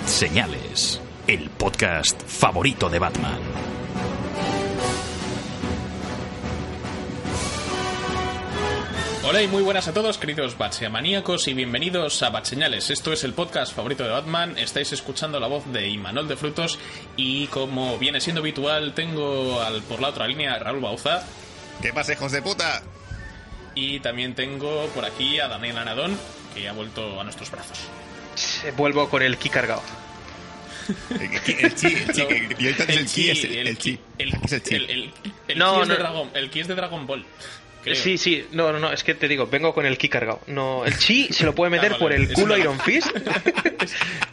Bat Señales, el podcast favorito de Batman. Hola y muy buenas a todos, queridos Batseamaníacos, y bienvenidos a Batseñales. Esto es el podcast favorito de Batman. Estáis escuchando la voz de Imanol de Frutos, y como viene siendo habitual, tengo al, por la otra línea a Raúl Bauza. ¿Qué pasa, hijos de puta? Y también tengo por aquí a Daniel Anadón, que ha vuelto a nuestros brazos. Vuelvo con el ki cargado. El chi, el chi, el chi, que- y ahorita es el chi, es el, chi. El, Es el chi. el- el- el No, ki no. El ki es de Dragon Ball. creo. Sí, sí, no, no, no, es que te digo, vengo con el ki cargado. No, el chi se lo puede meter Ah, vale, por el es culo una- Iron Fist,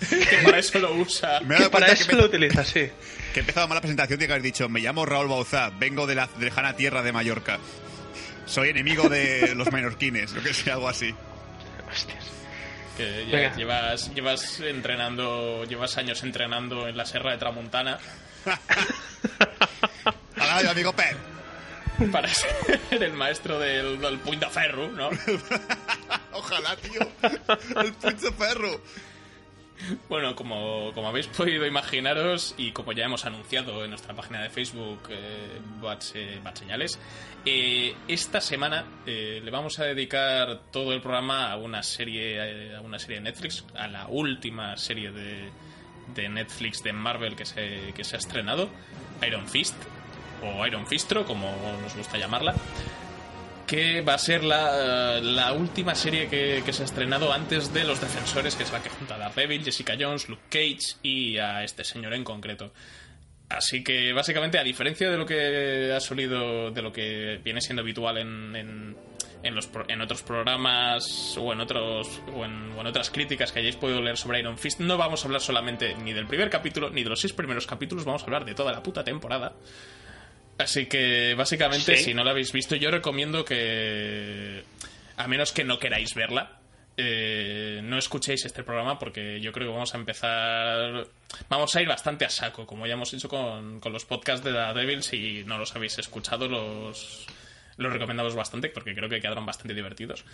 que para eso lo usa. Me que para eso que, lo me- utiliza, sí. que he empezado mal la presentación, tiene que haber dicho, me llamo Raúl Bauzá, vengo de la lejana tierra de Mallorca. Soy enemigo de los menorquines, o que sea, algo así. Que ya Venga. llevas, llevas entrenando, llevas años entrenando en la Serra de Tramontana Hola, mi amigo Pep. para ser el maestro del, del de ferro, ¿no? Ojalá, tío. El pinche perro. Bueno, como, como habéis podido imaginaros y como ya hemos anunciado en nuestra página de Facebook, eh, Bats, eh, Señales, eh, esta semana eh, le vamos a dedicar todo el programa a una serie, a una serie de Netflix, a la última serie de, de Netflix de Marvel que se, que se ha estrenado, Iron Fist, o Iron Fistro, como nos gusta llamarla que va a ser la, la última serie que, que se ha estrenado antes de Los Defensores, que es la que junta a Daredevil, Jessica Jones, Luke Cage y a este señor en concreto. Así que básicamente, a diferencia de lo que ha solido, de lo que viene siendo habitual en, en, en los, en otros programas o en, otros, o en otras críticas que hayáis podido leer sobre Iron Fist, no vamos a hablar solamente ni del primer capítulo ni de los seis primeros capítulos, vamos a hablar de toda la puta temporada. Así que básicamente, Sí. si no la habéis visto, yo recomiendo que, a menos que no queráis verla, eh, no escuchéis este programa porque yo creo que vamos a empezar, vamos a ir bastante a saco, como ya hemos hecho con, con los podcasts de Daredevil. Si no los habéis escuchado, los, los recomendamos bastante porque creo que quedaron bastante divertidos.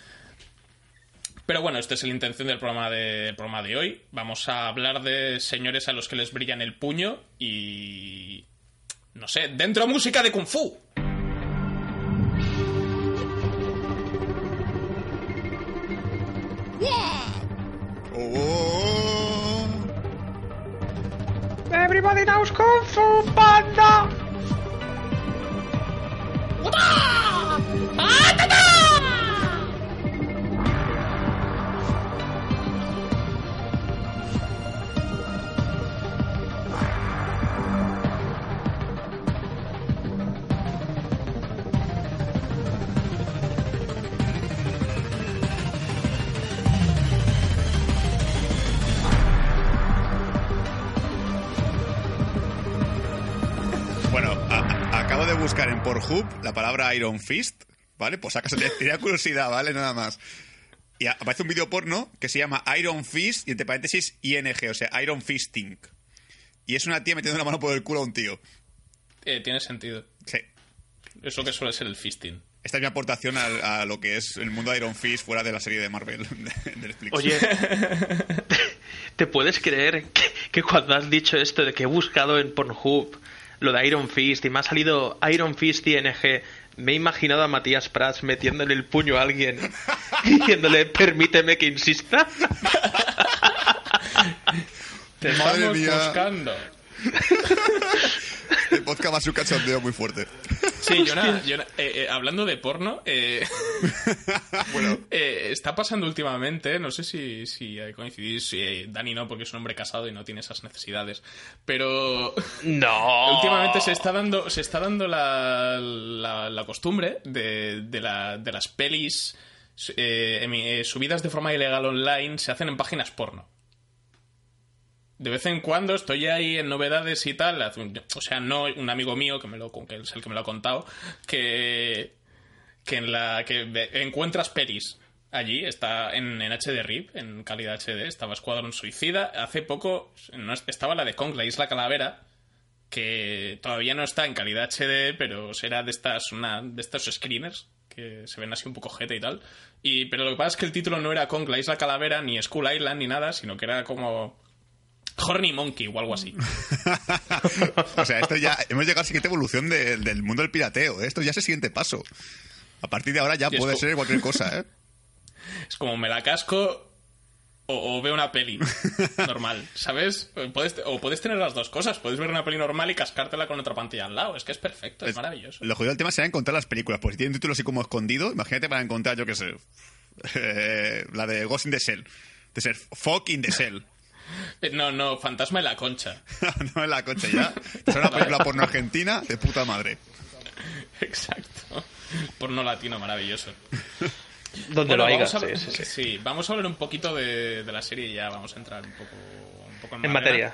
Pero bueno, esta es la intención del programa de, del programa de hoy. Vamos a hablar de señores a los que les brillan el puño y no sé, dentro música de Kung Fu. Oh. Everybody knows Kung Fu Panda. En Pornhub la palabra Iron Fist, ¿vale? Pues acaso te- tenía curiosidad, ¿vale? Nada más. Y aparece un vídeo porno que se llama Iron Fist y entre paréntesis ING, o sea, Iron Fisting. Y es una tía metiendo la mano por el culo a un tío. Eh, tiene sentido. Sí. Es lo que suele ser el fisting. Esta es mi aportación a, a lo que es el mundo de Iron Fist fuera de la serie de Marvel de, de Netflix. Oye, ¿te puedes creer que, que cuando has dicho esto de que he buscado en Pornhub lo de Iron Fist y me ha salido Iron Fist ING, me he imaginado a Matías Prats metiéndole el puño a alguien diciéndole, permíteme que insista. Te Madre estamos mía. buscando. El podcast va a ser un cachondeo muy fuerte. Sí, Jonah, Jonah, eh, eh, hablando de porno, eh, Bueno, eh, está pasando últimamente, no sé si, si coincidís, eh, Dani no, porque es un hombre casado y no tiene esas necesidades, pero No. últimamente se está dando, se está dando la, la, la costumbre de, de, la- de las pelis eh, eh, subidas de forma ilegal online se hacen en páginas porno. De vez en cuando estoy ahí en novedades y tal. O sea, no un amigo mío, que, me lo, que es el que me lo ha contado, que, que en la que encuentras pelis allí, está en, en HD RIP, en calidad HD, estaba Escuadrón Suicida. Hace poco estaba la de Kong, la Isla Calavera, que todavía no está en calidad HD, pero será de estas, una, de estos screeners que se ven así un poco jete y tal. Y, pero lo que pasa es que el título no era Kong, la Isla Calavera, ni Skull Island, ni nada, sino que era como Horny Monkey o algo así. o sea, esto ya. Hemos llegado a la siguiente evolución de- del mundo del pirateo. ¿eh? Esto ya es el siguiente paso. A partir de ahora ya Sí, puede como- ser cualquier cosa, ¿eh? Es como me la casco o, o veo una peli normal, ¿sabes? Puedes, o puedes tener las dos cosas. Puedes ver una peli normal y cascártela con otra pantalla al lado. Es que es perfecto, es, maravilloso. Lo jodido del tema será encontrar las películas. Pues si tiene un título así como escondido, imagínate para encontrar, yo qué sé, eh, la de Ghost in the Shell. De ser Fog in the Shell. Eh, No, no, Fantasma en la Concha. no en la coche ya. Es una película porno argentina de puta madre. Exacto. Porno latino maravilloso. Donde Bueno, lo haya. vamos a, Sí, sí, sí. sí, vamos a hablar un poquito de, de la serie y ya vamos a entrar un poco, un poco en, En materia.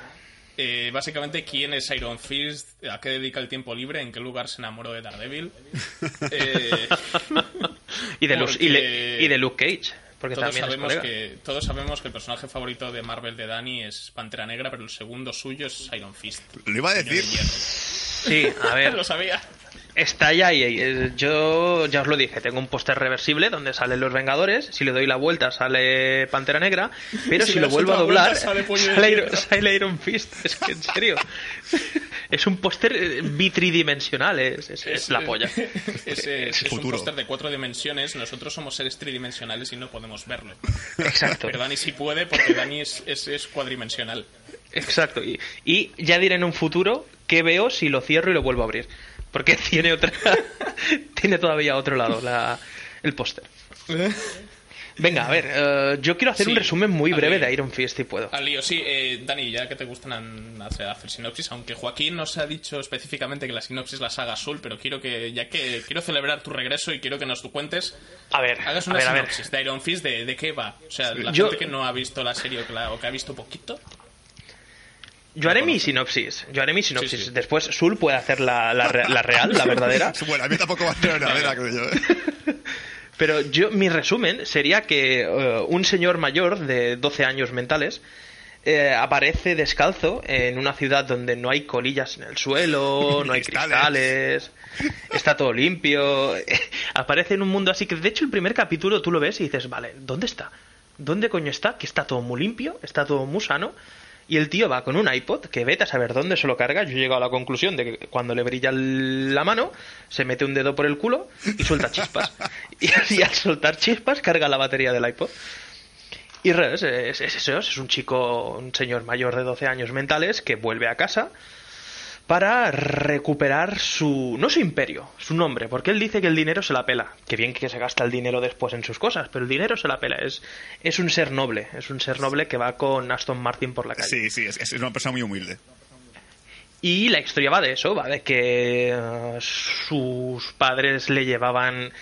Eh, básicamente, ¿quién es Iron Fist? ¿A qué dedica el tiempo libre? ¿En qué lugar se enamoró de Daredevil? Eh, Y de, Luke, y, le- Porque- y de Luke Cage. Porque todos, sabemos que, todos sabemos que el personaje favorito de Marvel de Dani es Pantera Negra, pero el segundo suyo es Iron Fist. Lo iba a de decir. Sí, a ver. Lo sabía. Está ya ahí. eh, Yo ya os lo dije, tengo un póster reversible donde salen los Vengadores. Si le doy la vuelta sale Pantera Negra. Pero Si lo vuelvo a doblar, vuelta, sale. Iron, sale Iron Fist. Es que en serio. Es un póster eh, bitridimensional. Es, es- es la polla. Es, eh, es un póster de cuatro dimensiones. Nosotros somos seres tridimensionales y no podemos verlo. Exacto. Pero Dani sí puede porque Dani es, es, es cuadrimensional. Exacto. Y, y ya diré en un futuro qué veo si lo cierro y lo vuelvo a abrir. Porque tiene otra. tiene todavía otro lado la, el póster. Venga, a ver, eh, yo quiero hacer Sí, un resumen muy breve de Iron Fist si puedo. Al lío, sí. eh, Dani, ya que te gustan an- hacer, hacer sinopsis, aunque Joaquín nos ha dicho específicamente que la sinopsis la haga azul, pero quiero que, ya que quiero celebrar tu regreso y quiero que nos cuentes, A ver, hagas a una ver, a ver. sinopsis de Iron Fist, de, de qué va. O sea, la Yo- gente que no ha visto la serie o que, la- o que ha visto poquito. Yo haré mi sinopsis. Yo haré mi sinopsis. Sí, sí. Después Sul puede hacer la, la re- la real, la verdadera. Bueno, a mí tampoco va a ser una vera, creo yo. ¿eh? Pero yo, mi resumen sería que eh, un señor mayor de 12 años mentales eh, aparece descalzo en una ciudad donde no hay colillas en el suelo, no hay Cristales. cristales, está todo limpio. aparece en un mundo así que, de hecho, el primer capítulo tú lo ves y dices, vale, ¿dónde está? ¿Dónde coño está? Que está todo muy limpio, está todo muy sano. Y el tío va con un iPod que vete a saber dónde se lo carga. Yo he llegado a la conclusión de que cuando le brilla la mano, se mete un dedo por el culo y suelta chispas. y, y al soltar chispas, carga la batería del iPod. Y es, es eso, es un chico, un señor mayor de 12 años mentales que vuelve a casa para recuperar su, no su imperio, su nombre, porque él dice que el dinero se la pela, que bien que se gasta el dinero después en sus cosas, pero el dinero se la pela, es, es un ser noble, es un ser noble que va con Aston Martin por la calle. Sí, sí, es, es una persona muy humilde. Y la historia va de eso, va de que eh, sus padres le llevaban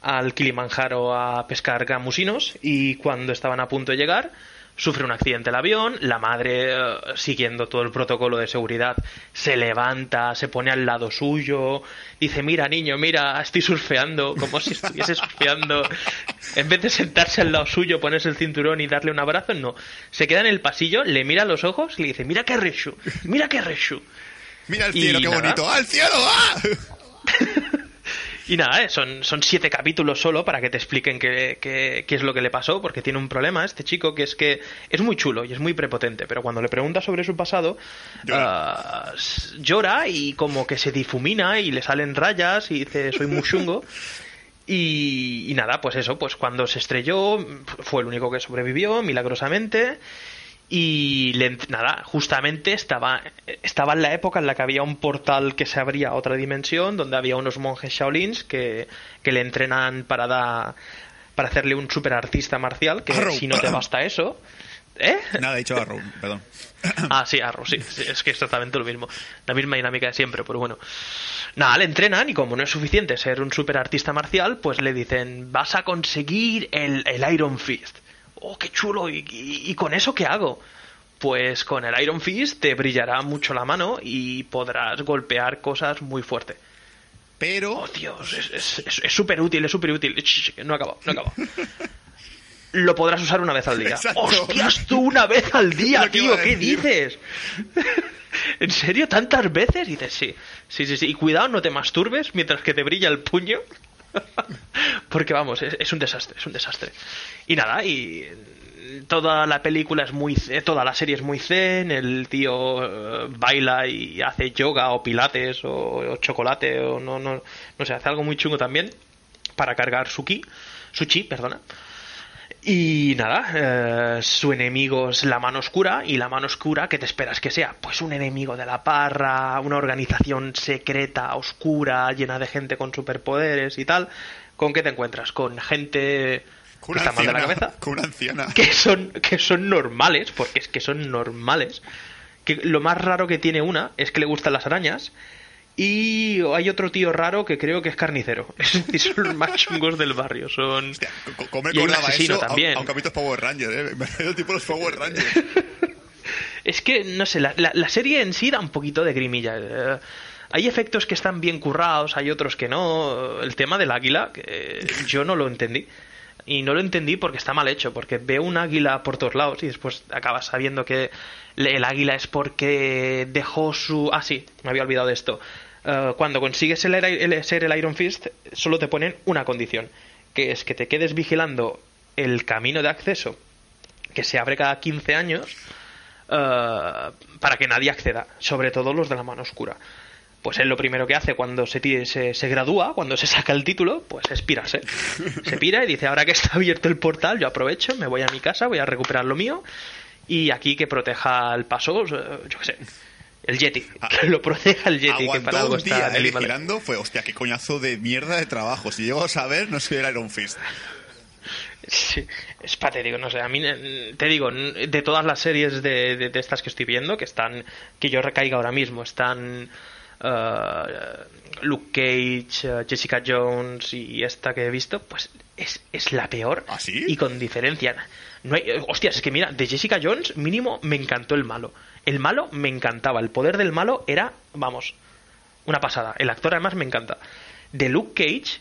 al Kilimanjaro a pescar gamusinos y cuando estaban a punto de llegar sufre un accidente el avión, la madre, eh, siguiendo todo el protocolo de seguridad, se levanta, se pone al lado suyo, dice, mira niño, mira, estoy surfeando, como si estuviese surfeando. En vez de sentarse al lado suyo, ponerse el cinturón y darle un abrazo, no. Se queda en el pasillo, le mira a los ojos y le dice, mira qué reshu, mira qué reshu. Mira el Y cielo, qué nada. bonito. ¡Ah, el cielo! ¡Ah! Y nada, eh, son, son siete capítulos solo para que te expliquen qué, qué, qué es lo que le pasó, porque tiene un problema este chico que es que es muy chulo y es muy prepotente, pero cuando le preguntas sobre su pasado, Llora. s- llora y como que se difumina y le salen rayas y dice soy muy chungo. Y, y nada, pues eso, pues cuando se estrelló fue el único que sobrevivió milagrosamente. Y le- nada, justamente estaba, estaba en la época en la que había un portal que se abría a otra dimensión, donde había unos monjes Shaolins que, que le entrenan para dar, para hacerle un super artista marcial, que Arrow. si no te basta eso. ¿Eh? Nada, he dicho Arrow, perdón. Ah, sí, Arrow, sí, sí, es que es exactamente lo mismo. La misma dinámica de siempre, pero bueno. Nada, le entrenan y como no es suficiente ser un super artista marcial, pues le dicen, vas a conseguir el, el Iron Fist. Oh, qué chulo, ¿Y, y, y con eso qué hago? Pues con el Iron Fist te brillará mucho la mano y podrás golpear cosas muy fuerte. Pero Oh, Dios, es- súper útil, es súper útil. No acabo, no acabo. Lo podrás usar una vez al día. Exacto. ¡Hostias, tú una vez al día, tío! ¿Qué dices? ¿En serio? ¿Tantas veces? Y dices, sí. Sí, sí, sí. Y cuidado, no te masturbes mientras que te brilla el puño. Porque vamos, es, es un desastre, es un desastre. Y nada, y toda la película es muy toda la serie es muy zen, el tío eh, baila y hace yoga o pilates o, o chocolate o no, no, no sé, hace algo muy chungo también para cargar su ki, su chi, perdona. Y nada, eh, su enemigo es la mano oscura y la mano oscura, ¿qué te esperas que sea? Pues un enemigo de la parra, una organización secreta, oscura, llena de gente con superpoderes y tal. ¿Con qué te encuentras? Con gente con que está mal de la cabeza con una anciana. que son, que son normales, porque es que son normales. Que lo más raro que tiene una es que le gustan las arañas. Y hay otro tío raro que creo que es carnicero. Es decir, son los más chungos del barrio. Son. Hostia, ¿cómo Y hay un asesino eso? a- también. Aunque capítulos Power Rangers, ¿eh? Me tipo los Power Rangers. Es que, no sé, la, la- la serie en sí da un poquito de grimilla. Eh, hay efectos que están bien currados, hay otros que no. El tema del águila, que yo no lo entendí. Y no lo entendí porque está mal hecho, porque veo un águila por todos lados y después acabas sabiendo que el águila es porque dejó su... Ah, sí, me había olvidado de esto. Eh, cuando consigues el, el- ser el Iron Fist, solo te ponen una condición, que es que te quedes vigilando el camino de acceso que se abre cada 15 años eh, para que nadie acceda, sobre todo los de la mano oscura. Pues él lo primero que hace cuando se, ti- se, se gradúa, cuando se saca el título, pues es pirarse. Se pira y dice, ahora que está abierto el portal, yo aprovecho, me voy a mi casa, voy a recuperar lo mío y aquí que proteja el paso, eh, yo qué sé, el Yeti, que lo proteja el Yeti, que para algo un está día Himalaya. vigilando, fue, hostia, qué coñazo de mierda de trabajo. Si llego a saber, no soy el Iron Fist. Sí, es patético, no sé, a mí eh, te digo, de todas las series de, de- de estas que estoy viendo, que están, que yo recaiga ahora mismo, están eh, Luke Cage, eh, Jessica Jones y esta que he visto, pues es, es la peor ¿Ah, sí? y con diferencia. No hay, hostias, es que mira, de Jessica Jones mínimo me encantó el malo. El malo me encantaba, el poder del malo era, vamos, una pasada. El actor además me encanta. De Luke Cage,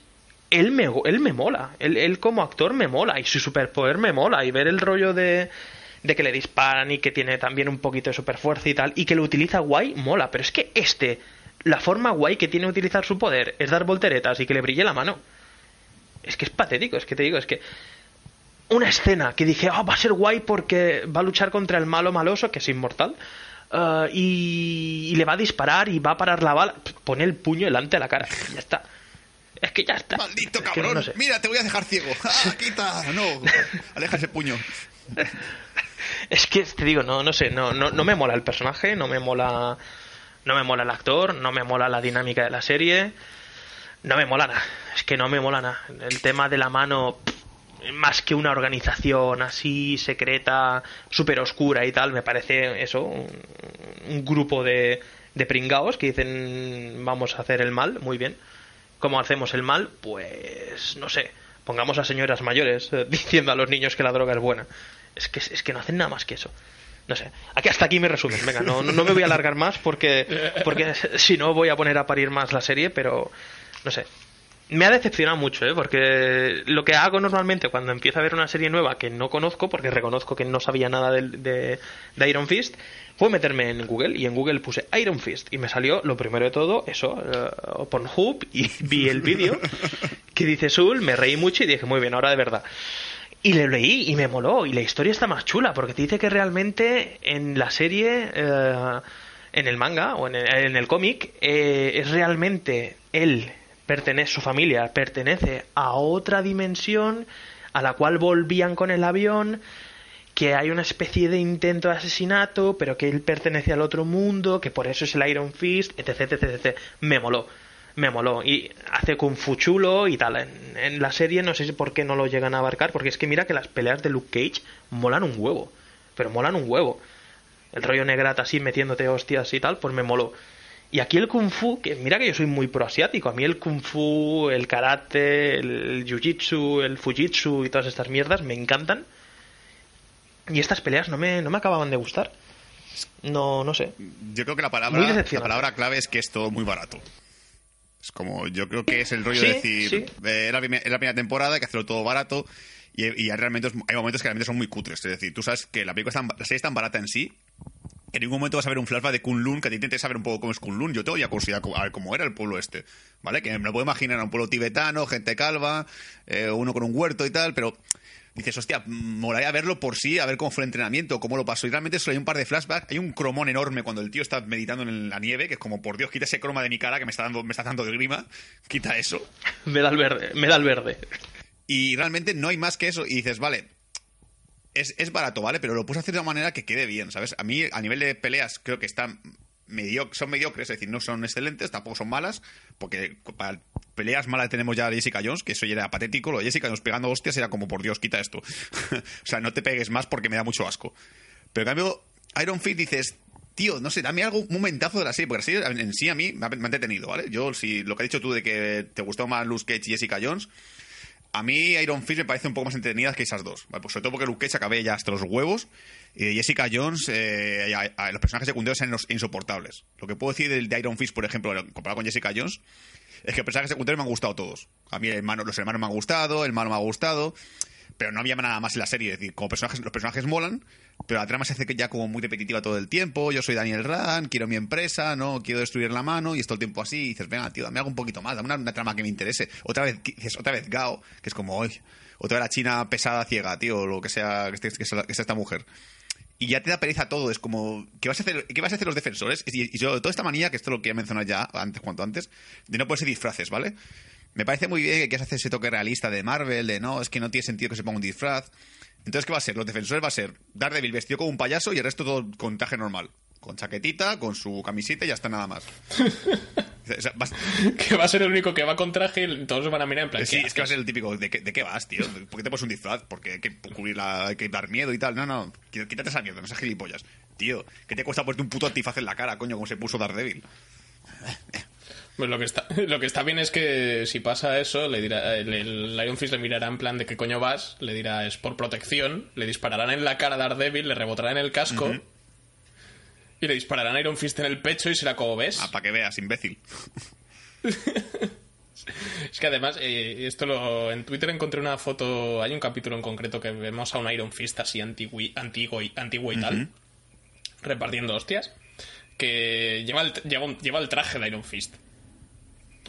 él me, él me mola. Él, como actor me mola. Y su superpoder me mola. Y ver el rollo de, de que le disparan y que tiene también un poquito de superfuerza y tal. Y que lo utiliza guay, mola. Pero es que este, la forma guay que tiene de utilizar su poder es dar volteretas y que le brille la mano. Es que es patético, es que te digo, es que una escena que dije, ah, va a ser guay porque va a luchar contra el malo maloso, que es inmortal, eh, y, y le va a disparar y va a parar la bala. Pone el puño delante de la cara. Ya está. Es que ya está. Maldito Es cabrón. no sé. Mira, te voy a dejar ciego. ¡Ah, quita! No, aleja ese puño. Es que te digo, no, no sé, no, no, no me mola el personaje, no me mola. No me mola el actor, no me mola la dinámica de la serie. No me mola nada. Es que no me mola nada. El tema de la mano, pff, más que una organización así secreta, súper oscura y tal, me parece eso, un, un grupo de, de pringaos que dicen vamos a hacer el mal, muy bien. ¿Cómo hacemos el mal? Pues no sé, pongamos a señoras mayores eh, diciendo a los niños que la droga es buena. Es que, es que no hacen nada más que eso. No sé, aquí hasta aquí mi resumen. Venga, no, no no me voy a alargar más porque, porque si no voy a poner a parir más la serie, pero no sé. Me ha decepcionado mucho, ¿eh? Porque lo que hago normalmente cuando empiezo a ver una serie nueva que no conozco, porque reconozco que no sabía nada de, Iron Fist, fue meterme en Google y en Google puse Iron Fist y me salió lo primero de todo, eso, uh, Pornhub y vi el vídeo que dice Sul, me reí mucho y dije, muy bien, ahora de verdad. Y le leí y me moló y la historia está más chula porque te dice que realmente en la serie... Uh, en el manga o en el, en el cómic eh, es realmente él pertenece, su familia pertenece a otra dimensión a la cual volvían con el avión, que hay una especie de intento de asesinato, pero que él pertenece al otro mundo, que por eso es el Iron Fist, etc, etc, etc. Me moló, me moló. Y hace Kung Fu chulo y tal. En, en la serie no sé por qué no lo llegan a abarcar, porque es que mira que las peleas de Luke Cage molan un huevo, pero molan un huevo. El rollo negrata así metiéndote hostias y tal, pues me moló. Y aquí el kung fu, que mira que yo soy muy proasiático, a mí el kung fu, el karate, el jiu-jitsu, el fujitsu y todas estas mierdas me encantan. Y estas peleas no me, no me acababan de gustar. No, no sé. Yo creo que la palabra, la palabra clave es que es todo muy barato. Es como, yo creo que es el rollo Sí, de decir, sí. eh, es la, primer- es la primera temporada, hay que hacerlo todo barato. Y, realmente, hay momentos que realmente son muy cutres. Es decir, tú sabes que la película es tan- la serie es tan barata en sí en ningún momento vas a ver un flashback de Kunlun que te intentes saber un poco cómo es Kunlun. Yo tengo ya curiosidad a ver cómo era el pueblo este, ¿vale? Que me lo puedo imaginar a un pueblo tibetano, gente calva, eh, uno con un huerto y tal, pero dices, hostia, molaría verlo por sí, a ver cómo fue el entrenamiento, cómo lo pasó. Y realmente solo hay un par de flashbacks. Hay un cromón enorme cuando el tío está meditando en la nieve, que es como, por Dios, quita ese croma de mi cara que me está dando, me está dando de grima, quita eso. Me da el verde, me da el verde. Y realmente no hay más que eso. Y dices, vale, es, es barato, ¿vale? Pero lo puedes hacer de una manera que quede bien, ¿sabes? A mí, a nivel de peleas, creo que están son mediocres, es decir, no son excelentes, tampoco son malas, porque para peleas malas tenemos ya a Jessica Jones, que eso ya era patético, lo de Jessica Jones pegando hostias era como, por Dios, quita esto. o sea, no te pegues más porque me da mucho asco. Pero en cambio, Iron Fist dices, tío, no sé, dame algo, un momentazo de la serie, porque la serie en sí a mí me ha, me ¿vale? Yo, si lo que has dicho tú de que te gustó más Luke Cage y Jessica Jones, a mí Iron Fist me parece un poco más entretenida que esas dos. ¿vale? Pues sobre todo porque Luke Cage acabé ya hasta los huevos. Y de Jessica Jones, eh, los personajes secundarios eran los insoportables. Lo que puedo decir de Iron Fist, por ejemplo, comparado con Jessica Jones, es que los personajes secundarios me han gustado todos. A mí el hermano- los hermanos me han gustado, el malo me ha gustado, pero no había nada más en la serie. Es decir, como personajes, los personajes molan, pero la trama se hace ya como muy repetitiva todo el tiempo. Yo soy Daniel Rand, quiero mi empresa, no quiero destruir la mano, y es todo el tiempo así. Y dices, venga, tío, dame algo un poquito más, dame una, trama que me interese. Otra vez, dices, otra vez Gao, que es como, hoy otra vez la china pesada, ciega, tío, lo que sea que, sea, esta mujer. Y ya te da pereza todo, es como, ¿qué vas a hacer, qué vas a hacer los defensores? Y, y sobre todo esta manía, que esto lo quería mencionar ya, antes, cuanto antes, de no ponerse disfraces, ¿vale? Me parece muy bien que quieras hacer ese toque realista de Marvel, de no, es que no tiene sentido que se ponga un disfraz. Entonces, ¿qué va a ser? Los defensores va a ser Daredevil vestido como un payaso y el resto todo con traje normal. Con chaquetita, con su camiseta y ya está nada más. O sea, vas- Que va a ser el único que va con traje y todos van a mirar en plan. Sí, ¿qué es que va a ser el típico. ¿De qué, de qué vas, tío? ¿Por qué te pones un disfraz? Porque hay que cubrir la, hay que dar miedo y tal. No, no. quí- Quítate esa mierda, no seas gilipollas. Tío, ¿qué te cuesta ponerte un puto antifaz en la cara, coño, como se puso Daredevil? Pues lo que está, lo que está bien es que si pasa eso, le dirá, el, el Iron Fist le mirará en plan de qué coño vas, le dirá es por protección, le dispararán en la cara a Daredevil, le rebotarán en el casco y le dispararán a Iron Fist en el pecho y será como ves. Ah, para que veas, imbécil. Es que además, eh, esto lo, en Twitter encontré una foto, hay un capítulo en concreto que vemos a un Iron Fist así antiguo, y- antiguo, y, antiguo y tal, repartiendo hostias, que lleva el, lleva, lleva el traje de Iron Fist.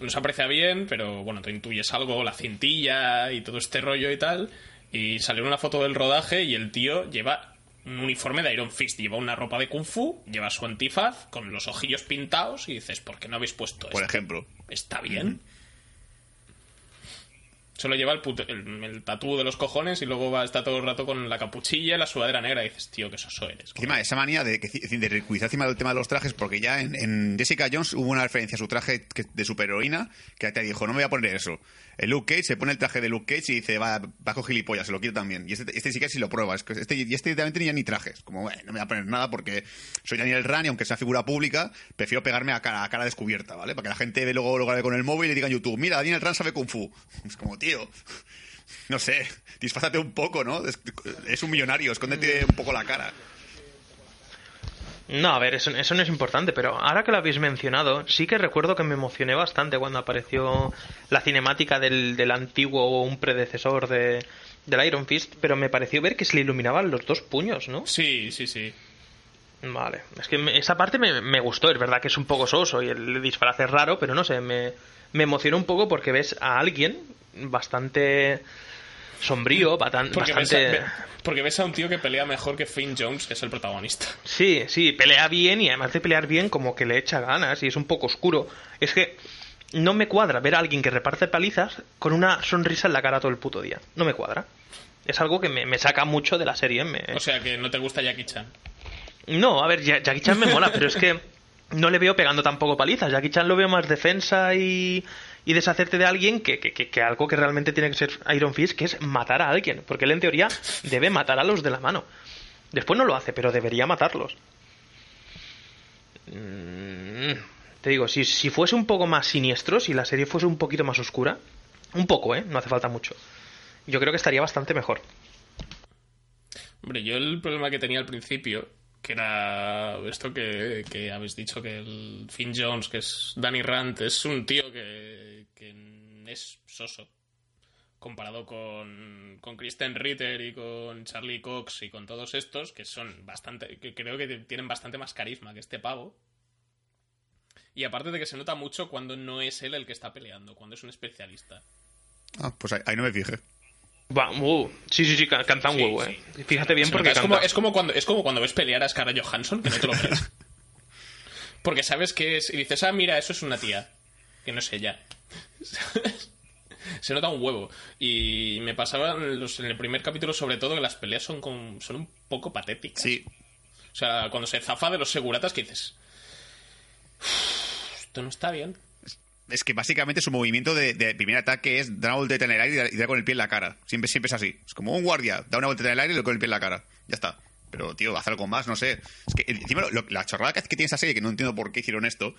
No se aprecia bien, pero bueno, tú intuyes algo, la cintilla y todo este rollo y tal, y salió una foto del rodaje y el tío lleva un uniforme de Iron Fist, lleva una ropa de Kung Fu, lleva su antifaz con los ojillos pintados y dices, ¿por qué no habéis puesto Por esto? ejemplo. Está bien. Solo lleva el, puto- el, el tatú de los cojones y luego va, está todo el rato con la capuchilla y la sudadera negra. Y dices, tío, que soso eres. Encima, esa manía de, de ridiculizar encima del tema de los trajes, porque ya en, en Jessica Jones hubo una referencia a su traje de superheroína que te dijo, no me voy a poner eso. El Luke Cage se pone el traje de Luke Cage y dice, va, bajo gilipollas, se lo quiero también. Y este, este sí que sí lo prueba. Es que este, y este ni ya ni trajes. Como, no me voy a poner nada porque soy Daniel Rand y aunque sea figura pública, prefiero pegarme a cara, a cara descubierta, ¿vale? Para que la gente luego lo grabe con el móvil y diga en YouTube, mira, Daniel Rand sabe Kung Fu. Es como, tío, no sé, disfrázate un poco, ¿no? Es, es un millonario, escóndete un poco la cara. No, a ver, eso, eso no es importante, pero ahora que lo habéis mencionado, sí que recuerdo que me emocioné bastante cuando apareció la cinemática del, del antiguo o un predecesor de, del Iron Fist, pero me pareció ver que se le iluminaban los dos puños, ¿no? Sí, sí, sí. Vale, es que me- esa parte me, me gustó, es verdad que es un poco soso y el disfraz es raro, pero no sé, me, me emocionó un poco porque ves a alguien bastante sombrío, batan- Porque ves, bastante... a, porque ves a un tío que pelea mejor que Finn Jones, que es el protagonista. Sí, sí, pelea bien y además de pelear bien como que le echa ganas y es un poco oscuro. Es que no me cuadra ver a alguien que reparte palizas con una sonrisa en la cara todo el puto día. No me cuadra. Es algo que me, me saca mucho de la serie. me- O sea que no te gusta Jackie Chan. No, a ver, Ja- Jackie Chan me mola, pero es que no le veo pegando tampoco palizas. Jackie Chan lo veo más defensa y, y deshacerte de alguien que, que- que- algo que realmente tiene que ser Iron Fist, que es matar a alguien. Porque él en teoría debe matar a los de la mano. Después no lo hace, pero debería matarlos. Mm, Te digo, si, si fuese un poco más siniestro, si la serie fuese un poquito más oscura, un poco, ¿eh? No hace falta mucho. Yo creo que estaría bastante mejor. Hombre, yo el problema que tenía al principio, que era esto que, habéis dicho, que el Finn Jones, que es Danny Rand, es un tío que, que es soso. Comparado con, con Kristen Ritter y con Charlie Cox y con todos estos, que son bastante. que creo que tienen bastante más carisma que este pavo. Y aparte de que se nota mucho cuando no es él el que está peleando, cuando es un especialista. Ah, pues ahí, ahí no me fijé. Va, uh, sí, sí, sí, ca- canta un Sí, huevo, sí. ¿eh? Fíjate bien porque es, canta. como, es, como cuando, es como cuando ves pelear a Scarlett Johansson, que no te lo crees. Porque sabes que es. Y dices, ah, mira, eso es una tía. Que no es ella. Se nota un huevo. Y me pasaba en, los- en el primer capítulo, sobre todo, que las peleas son, con- son un poco patéticas. Sí, O sea, cuando se zafa de los seguratas, que dices. Esto no está bien. Es que básicamente su movimiento de, primer ataque es dar una voltereta en el aire y dar, con el pie en la cara. Siempre, siempre es así. Es como un guardia, da una voltereta en el aire y le con el pie en la cara. Ya está. Pero, tío, haz algo más, no sé. Es que encima lo- lo- la chorrada que, que tiene esa serie, que no entiendo por qué hicieron esto,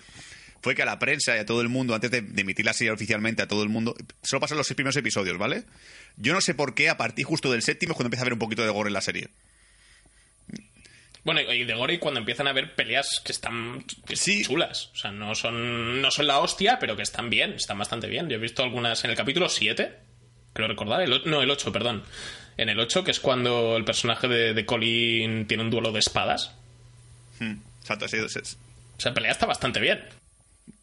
fue que a la prensa y a todo el mundo, antes de, de emitir la serie oficialmente a todo el mundo, solo pasan los seis primeros episodios, ¿vale? Yo no sé por qué a partir justo del séptimo es cuando empieza a haber un poquito de gore en la serie. Bueno, y de Gore cuando empiezan a ver peleas que están Sí. chulas. O sea, no son, no son la hostia, pero que están bien, están bastante bien. Yo he visto algunas en el capítulo 7, creo recordar, el, no, el 8, perdón. En el 8, que es cuando el personaje de, de Colin tiene un duelo de espadas. Hmm, Exacto, sí, sí, sí. O sea, pelea está bastante bien.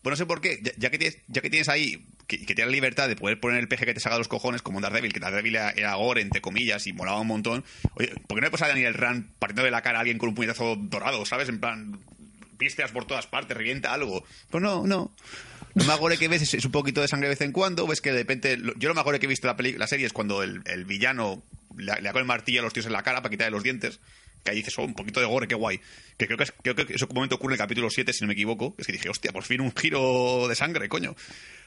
Pues no sé por qué, ya, ya que, tienes, ya que tienes ahí, que, que tienes la libertad de poder poner el peje que te saca de los cojones, como en Daredevil, que Daredevil era, era gore, entre comillas, y molaba un montón. Oye, ¿por qué no le pasar a Daniel Rand partiendo de la cara a alguien con un puñetazo dorado, ¿sabes? En plan, vísteas por todas partes, revienta algo. Pues no, no. Lo más gore que ves es, un poquito de sangre de vez en cuando, ves que de repente... yo lo más gore que he visto la, peli- la serie es cuando el, villano le, le con el martillo a los tíos en la cara para quitarle los dientes. Que ahí dices, oh, un poquito de gore, qué guay. Que creo que, es- creo que eso momento ocurre en el capítulo 7, si no me equivoco. Es que dije, hostia, por fin un giro de sangre, coño.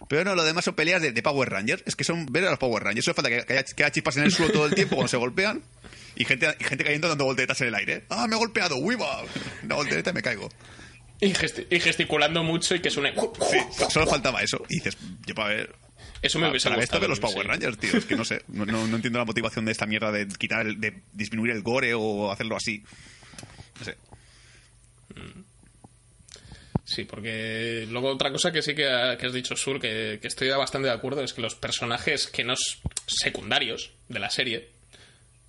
Pero no, lo demás son peleas de, de Power Rangers. Es que son ver a los Power Rangers. Solo falta que, que haya, que haya chispas en el suelo todo el tiempo cuando se golpean. Y gente, y gente cayendo dando volteretas en el aire. ¡Ah, me he golpeado! ¡Uiva! Una voltereta y me caigo. Y gesticulando mucho y que suene... Sí, solo faltaba eso. Y dices, yo para ver... Eso me hubiese para esto gustado. de los sí. Power Rangers, tío. Es que no sé. No, no- no entiendo la motivación de esta mierda de quitar el, de disminuir el gore o hacerlo así. No sé. Sí, porque luego otra cosa que sí que, ha- que has dicho, Sur, que, que estoy bastante de acuerdo, es que los personajes que no s- secundarios de la serie,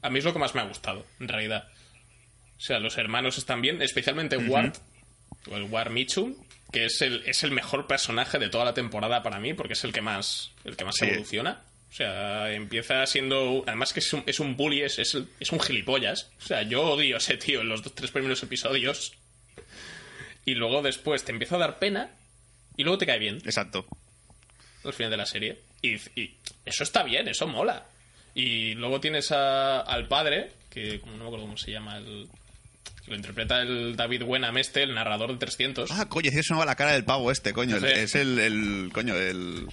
a mí es lo que más me ha gustado, en realidad. O sea, los hermanos están bien, especialmente Ward, o el Ward Mitchum, que es el, es el mejor personaje de toda la temporada para mí, porque es el que más, el que más Sí. evoluciona. O sea, empieza siendo. Además, que es un, es un bully, es, es, es un gilipollas. O sea, yo odio a ese tío en los dos, tres primeros episodios. Y luego después te empieza a dar pena. Y luego te cae bien Exacto. al final de la serie. Y, y eso está bien, eso mola. Y luego tienes a- al padre, que no me acuerdo cómo se llama, el, lo interpreta el David Wenham este, el narrador de 300. Ah, coño, sí, sonaba la cara del pavo este, coño. Sí. Es el, el- coño, el,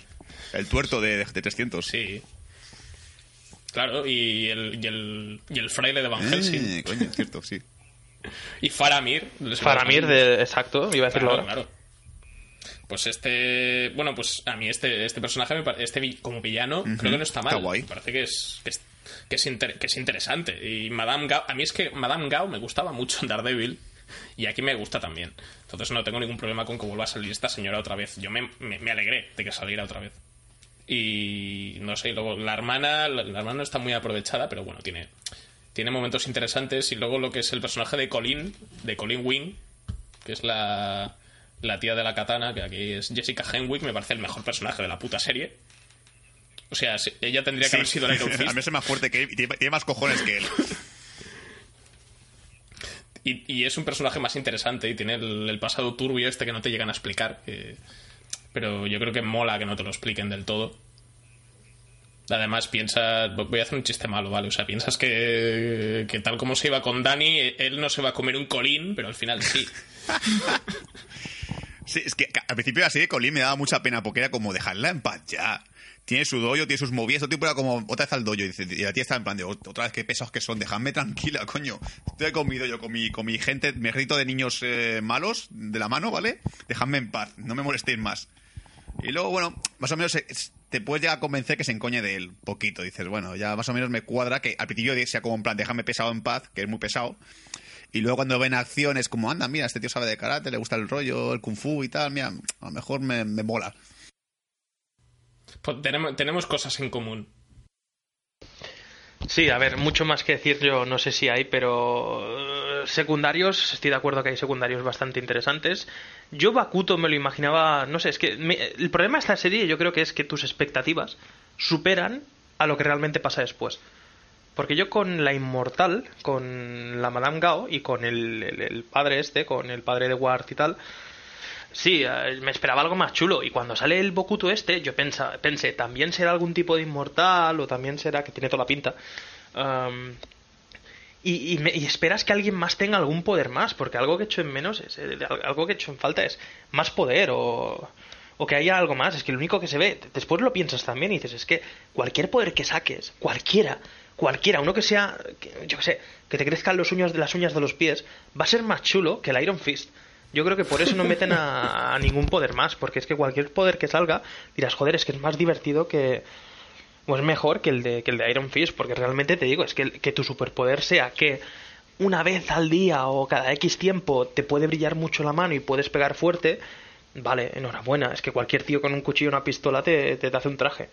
el tuerto de, de 300. Sí. Claro, y el, y el, y el fraile de Van Helsing. Eh, coño, es cierto, sí. Y Faramir. Faramir, de, exacto, iba a decirlo Claro, ahora. claro. Pues este. Bueno, pues a mí este, este personaje, me este como villano, creo que no está mal. Está guay. Me parece que es, que es, que es, que es interesante. Y Madame Gao. A mí es que Madame Gao me gustaba mucho en Daredevil. Y aquí me gusta también. Entonces no tengo ningún problema con que vuelva a salir esta señora otra vez. Yo me, me, alegré de que saliera otra vez. Y no sé, luego la hermana, la, la hermana no está muy aprovechada, pero bueno, tiene, tiene momentos interesantes. Y luego lo que es el personaje de Colin, de Colin Wing, que es la, la tía de la katana, que aquí es Jessica Henwick, me parece el mejor personaje de la puta serie. O sea, se- ella tendría que Sí. haber sido la Iron A Fist. mí es más fuerte que él y tiene, más cojones que él. Y, y es un personaje más interesante y tiene el, el pasado turbio este que no te llegan a explicar. que- pero yo creo que mola que no te lo expliquen del todo. Además, piensas. Voy a hacer un chiste malo, ¿vale? O sea, piensas que, que tal como se iba con Dani, él no se va a comer un colín, pero al final sí. Sí, es que al principio de la serie Colin me daba mucha pena porque era como dejarla en paz ya. Tiene su dojo, tiene sus movidas, otro tipo era como otra vez al dojo y, dice- y la tía está en plan de "Ot- otra vez qué pesados que son, dejadme tranquila, coño. Estoy con mi dojo, con mi, con mi gente, mi ejército de niños eh, malos de la mano, ¿vale? Dejadme en paz, no me molestéis más. Y luego, bueno, más o menos te puedes llegar a convencer que se encoñe de él, poquito. Dices, bueno, ya más o menos me cuadra que al principio sea como en plan, déjame pesado en paz, que es muy pesado. Y luego cuando ven acción es como, anda, mira, este tío sabe de karate, le gusta el rollo, el kung fu y tal, mira, a lo mejor me, me mola. Pues tenemos, tenemos cosas en común. Sí, a ver, mucho más que decir yo no sé si hay, pero eh, secundarios, estoy de acuerdo que hay secundarios bastante interesantes. Yo Bakuto me lo imaginaba, no sé, es que el problema de esta serie yo creo que es que tus expectativas superan a lo que realmente pasa después. Porque yo con la inmortal, con la Madame Gao y con el, el- el padre este, con el padre de Ward y tal, Sí, eh, me esperaba algo más chulo. Y cuando sale el Bokuto este, yo pensé, también será algún tipo de inmortal o también será que tiene toda la pinta. Am, y, y esperas que alguien más tenga algún poder más, porque algo que he hecho en menos, es, eh, algo que he hecho en falta es más poder o, o que haya algo más. Es que lo único que se ve, después lo piensas también y dices, es que cualquier poder que saques, cualquiera, cualquiera, uno que sea, yo que sé, que te crezcan los uñas de las uñas de los pies, va a ser más chulo que el Iron Fist. Yo creo que por eso no meten a, ningún poder más, porque es que cualquier poder que salga, dirás, joder, es que es más divertido que, o es mejor que el de, que el de Iron Fist, porque realmente te digo, es que, que tu superpoder sea que una vez al día o cada X tiempo te puede brillar mucho la mano y puedes pegar fuerte, vale, enhorabuena, es que cualquier tío con un cuchillo y una pistola te, te, te hace un traje.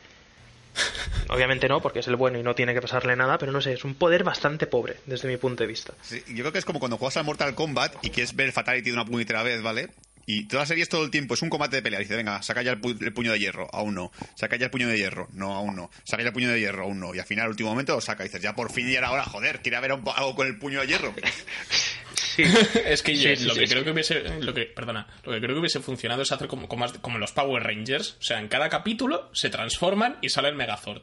Obviamente no, porque es el bueno y no tiene que pasarle nada, pero no sé, es un poder bastante pobre desde mi punto de vista. Yo creo que es como cuando juegas al Mortal Kombat y quieres ver Fatality de una puñetera vez, ¿vale? Y toda la serie es todo el tiempo, es un combate de pelea. Dice, venga, saca ya el, pu- el puño de hierro, aún no. Saca ya el puño de hierro, no, aún no. Saca ya el puño de hierro, aún no. Y al final, al último momento, lo saca. Y dices, ya por fin ya era hora, joder, quiere haber un- algo con el puño de hierro. Sí, es que Sí, yo- sí, lo sí, que sí. creo que hubiese lo que perdona lo que creo que hubiese funcionado es hacer como como los Power Rangers o sea en cada capítulo se transforman y sale el Megazord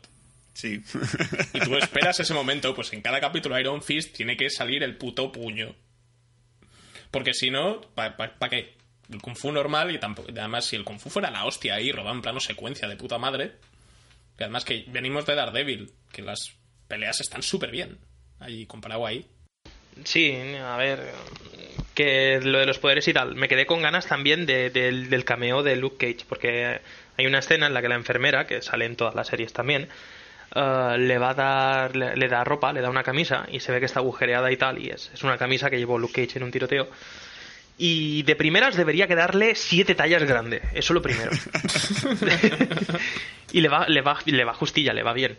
Sí. y tú esperas ese momento pues en cada capítulo Iron Fist tiene que salir el puto puño porque si no ¿para qué? El Kung Fu normal y tampoco además si el Kung Fu fuera la hostia ahí rodado en plano secuencia de puta madre y además que venimos de Daredevil que las peleas están súper bien ahí comparado ahí Sí, a ver, que lo de los poderes y tal. Me quedé con ganas también de- del, del cameo de Luke Cage, porque hay una escena en la que la enfermera, que sale en todas las series también, eh, le va a dar, le, le da ropa, le da una camisa y se ve que está agujereada y tal, y es, es una camisa que llevó Luke Cage en un tiroteo. Y de primeras debería quedarle siete tallas grande, eso lo primero. y le va, le va, le va justilla, le va bien.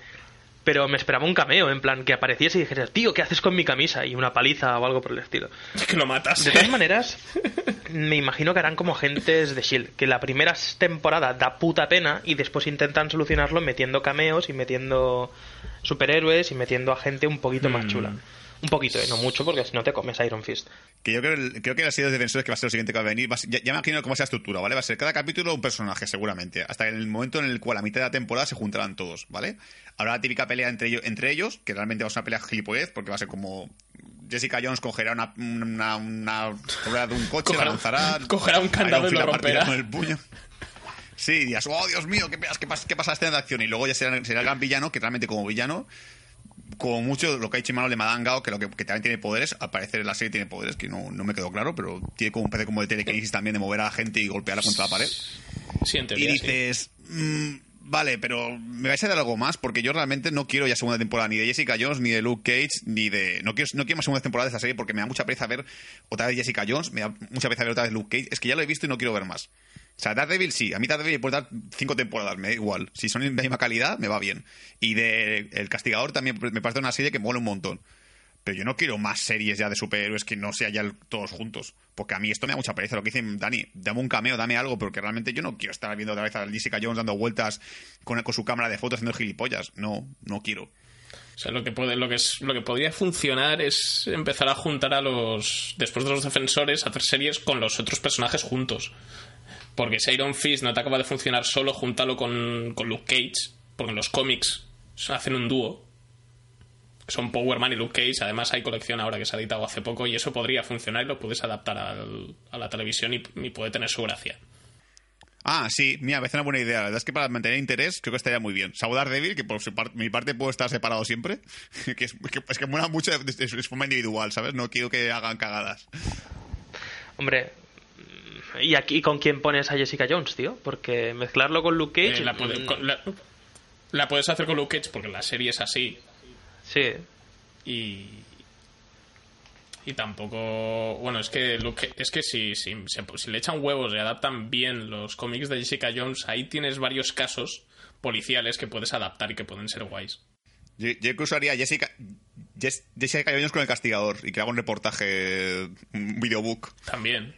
Pero me esperaba un cameo, en plan, que apareciese y dijera, tío, ¿qué haces con mi camisa? Y una paliza o algo por el estilo. es que lo matas De todas maneras, me imagino que harán como agentes de Shield, que la primera temporada da puta pena y después intentan solucionarlo metiendo cameos y metiendo superhéroes y metiendo a gente un poquito más chula. Un poquito, ¿eh? no mucho, porque si no te comes Iron Fist. Que yo creo, creo que la serie de defensores que va a ser lo siguiente que va a venir. va a ser- ya, ya me imagino cómo va a ser la estructura, ¿vale? Va a ser cada capítulo un personaje, seguramente. Hasta el momento en el cual a mitad de la temporada se juntarán todos, ¿vale? Habrá la típica pelea entre ellos, entre ellos que realmente va a ser una pelea gilipollez, porque va a ser como. Jessica Jones cogerá una, una, una rueda de un coche, la lanzará. cogerá un candado y lo romperá. con el puño. Sí, dirás, oh Dios mío, ¿qué, qué, pasa, qué pasa la escena de acción? Y luego ya será, será el gran villano, que realmente como villano como mucho lo que ha dicho Manuel de Madame Gao, que, lo que, que también tiene poderes, al parecer en la serie tiene poderes, que no, no me quedó claro, pero tiene como un pez como de telequinesis también de mover a la gente y golpearla contra la pared. sí en Y sí. dices, mm, vale, pero me vais a dar algo más porque yo realmente no quiero ya segunda temporada ni de Jessica Jones, ni de Luke Cage, ni de... No quiero, no quiero más segunda temporada de esta serie porque me da mucha pereza ver otra vez Jessica Jones, me da mucha pereza ver otra vez Luke Cage. Es que ya lo he visto y no quiero ver más. O sea, Daredevil sí, a mí Daredevil puede dar cinco temporadas, me da igual. Si son de la misma calidad, me va bien. Y de El Castigador también me parece una serie que mola un montón. Pero yo no quiero más series ya de superhéroes que no sean ya todos juntos. Porque a mí esto me da mucha pereza. Lo que dicen, Dani, dame un cameo, dame algo, porque realmente yo no quiero estar viendo otra vez a Jessica Jones dando vueltas con, con su cámara de fotos haciendo gilipollas. No, no quiero. O sea, lo que puede, lo que es, lo que podría funcionar es empezar a juntar a los, después de los defensores, hacer series con los otros personajes juntos. Porque si Iron Fist no te acaba de funcionar solo, júntalo con, con Luke Cage, porque en los cómics hacen un dúo son Power Man y Luke Cage. Además, hay colección ahora que se ha editado hace poco y eso podría funcionar y lo puedes adaptar a la televisión y, puede tener su gracia. Ah, sí, mira, me parece una buena idea. La verdad es que para mantener interés creo que estaría muy bien. Saudar Devil, que por mi parte puedo estar separado siempre, que es que, es que mola mucho de, forma individual, ¿sabes? No quiero que hagan cagadas. Hombre, ¿y aquí con quién pones a Jessica Jones, tío? Porque mezclarlo con Luke Cage... Eh, la, la, puedes hacer con Luke Cage porque la serie es así. Sí. Y. Y tampoco. Bueno, es que, es que si, si, si, le echan huevos y adaptan bien los cómics de Jessica Jones, ahí tienes varios casos policiales que puedes adaptar y que pueden ser guays. Yo, incluso haría Jessica, Jessica Jones con el castigador y que haga un reportaje, un videobook. También.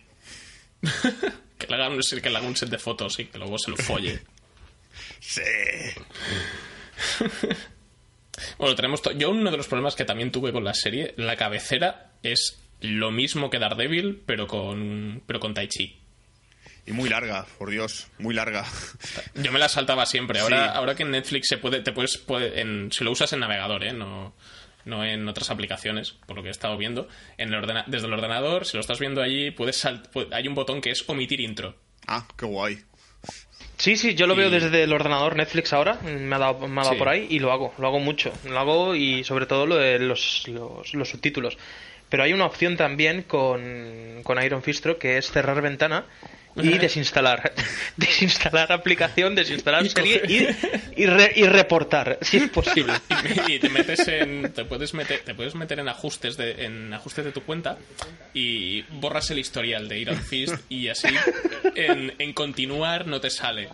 que, le hagan, que le haga un set de fotos y que luego se lo folle. sí. Bueno, tenemos. Yo, uno de los problemas que también tuve con la serie, la cabecera es lo mismo que Daredevil, pero con, pero con Tai Chi. Y muy larga, por Dios, muy larga. Yo me la saltaba siempre. Ahora, ahora que en Netflix se puede, te puedes, en, si lo usas en navegador, ¿eh? no, no en otras aplicaciones, por lo que he estado viendo. En el desde el ordenador, si lo estás viendo allí, puedes hay un botón que es omitir intro. Ah, qué guay. Sí, sí, yo lo veo desde el ordenador Netflix ahora, me ha dado, me ha dado por ahí y lo hago, lo hago mucho. Lo hago y sobre todo lo de los, los, subtítulos. Pero hay una opción también con, con Iron Fistro que es cerrar ventana y desinstalar. desinstalar aplicación, desinstalar serie y, y, reportar, si es posible. Y, te metes en. Te puedes meter, te puedes meter en ajustes de, en ajustes de tu cuenta y borras el historial de Iron Fist y así en, en continuar no te sale.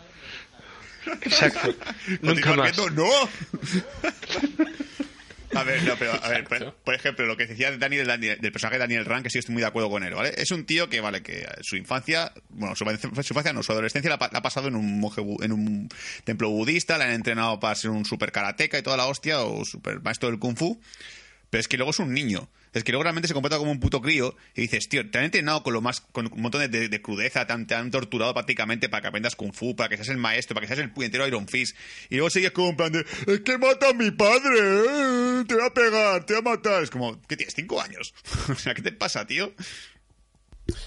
Exacto. Nunca más. ¡No! A ver, no, pero, a ver, por, ejemplo, lo que decía Dani del, del, personaje de Daniel Rand, que sí estoy muy de acuerdo con él, ¿vale? Es un tío que, vale, que su infancia, bueno, su, infancia no, su adolescencia la, ha pasado en un monje, en un templo budista, le han entrenado para ser un super karateca y toda la hostia, o super maestro del kung fu, pero es que luego es un niño. Es que luego realmente se comporta como un puto crío y dices, tío, te han entrenado con lo más, con un montón de, crudeza, te han, torturado prácticamente para que aprendas Kung Fu, para que seas el maestro, para que seas el puñetero Iron Fist. Y luego sigues como en plan de, es que mata a mi padre, eh, te va a pegar, te va a matar. Es como, ¿qué tienes? ¿Cinco años? o sea, ¿qué te pasa, tío?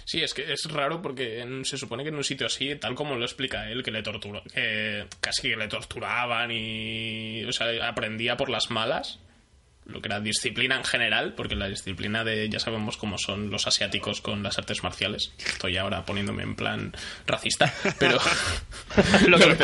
Sí, es que es raro porque se supone que en un sitio así, tal como lo explica él, que le torturó, que casi que le torturaban y, o sea, aprendía por las malas lo que era disciplina en general, porque la disciplina de ya sabemos cómo son los asiáticos con las artes marciales. Estoy ahora poniéndome en plan racista, pero lo, que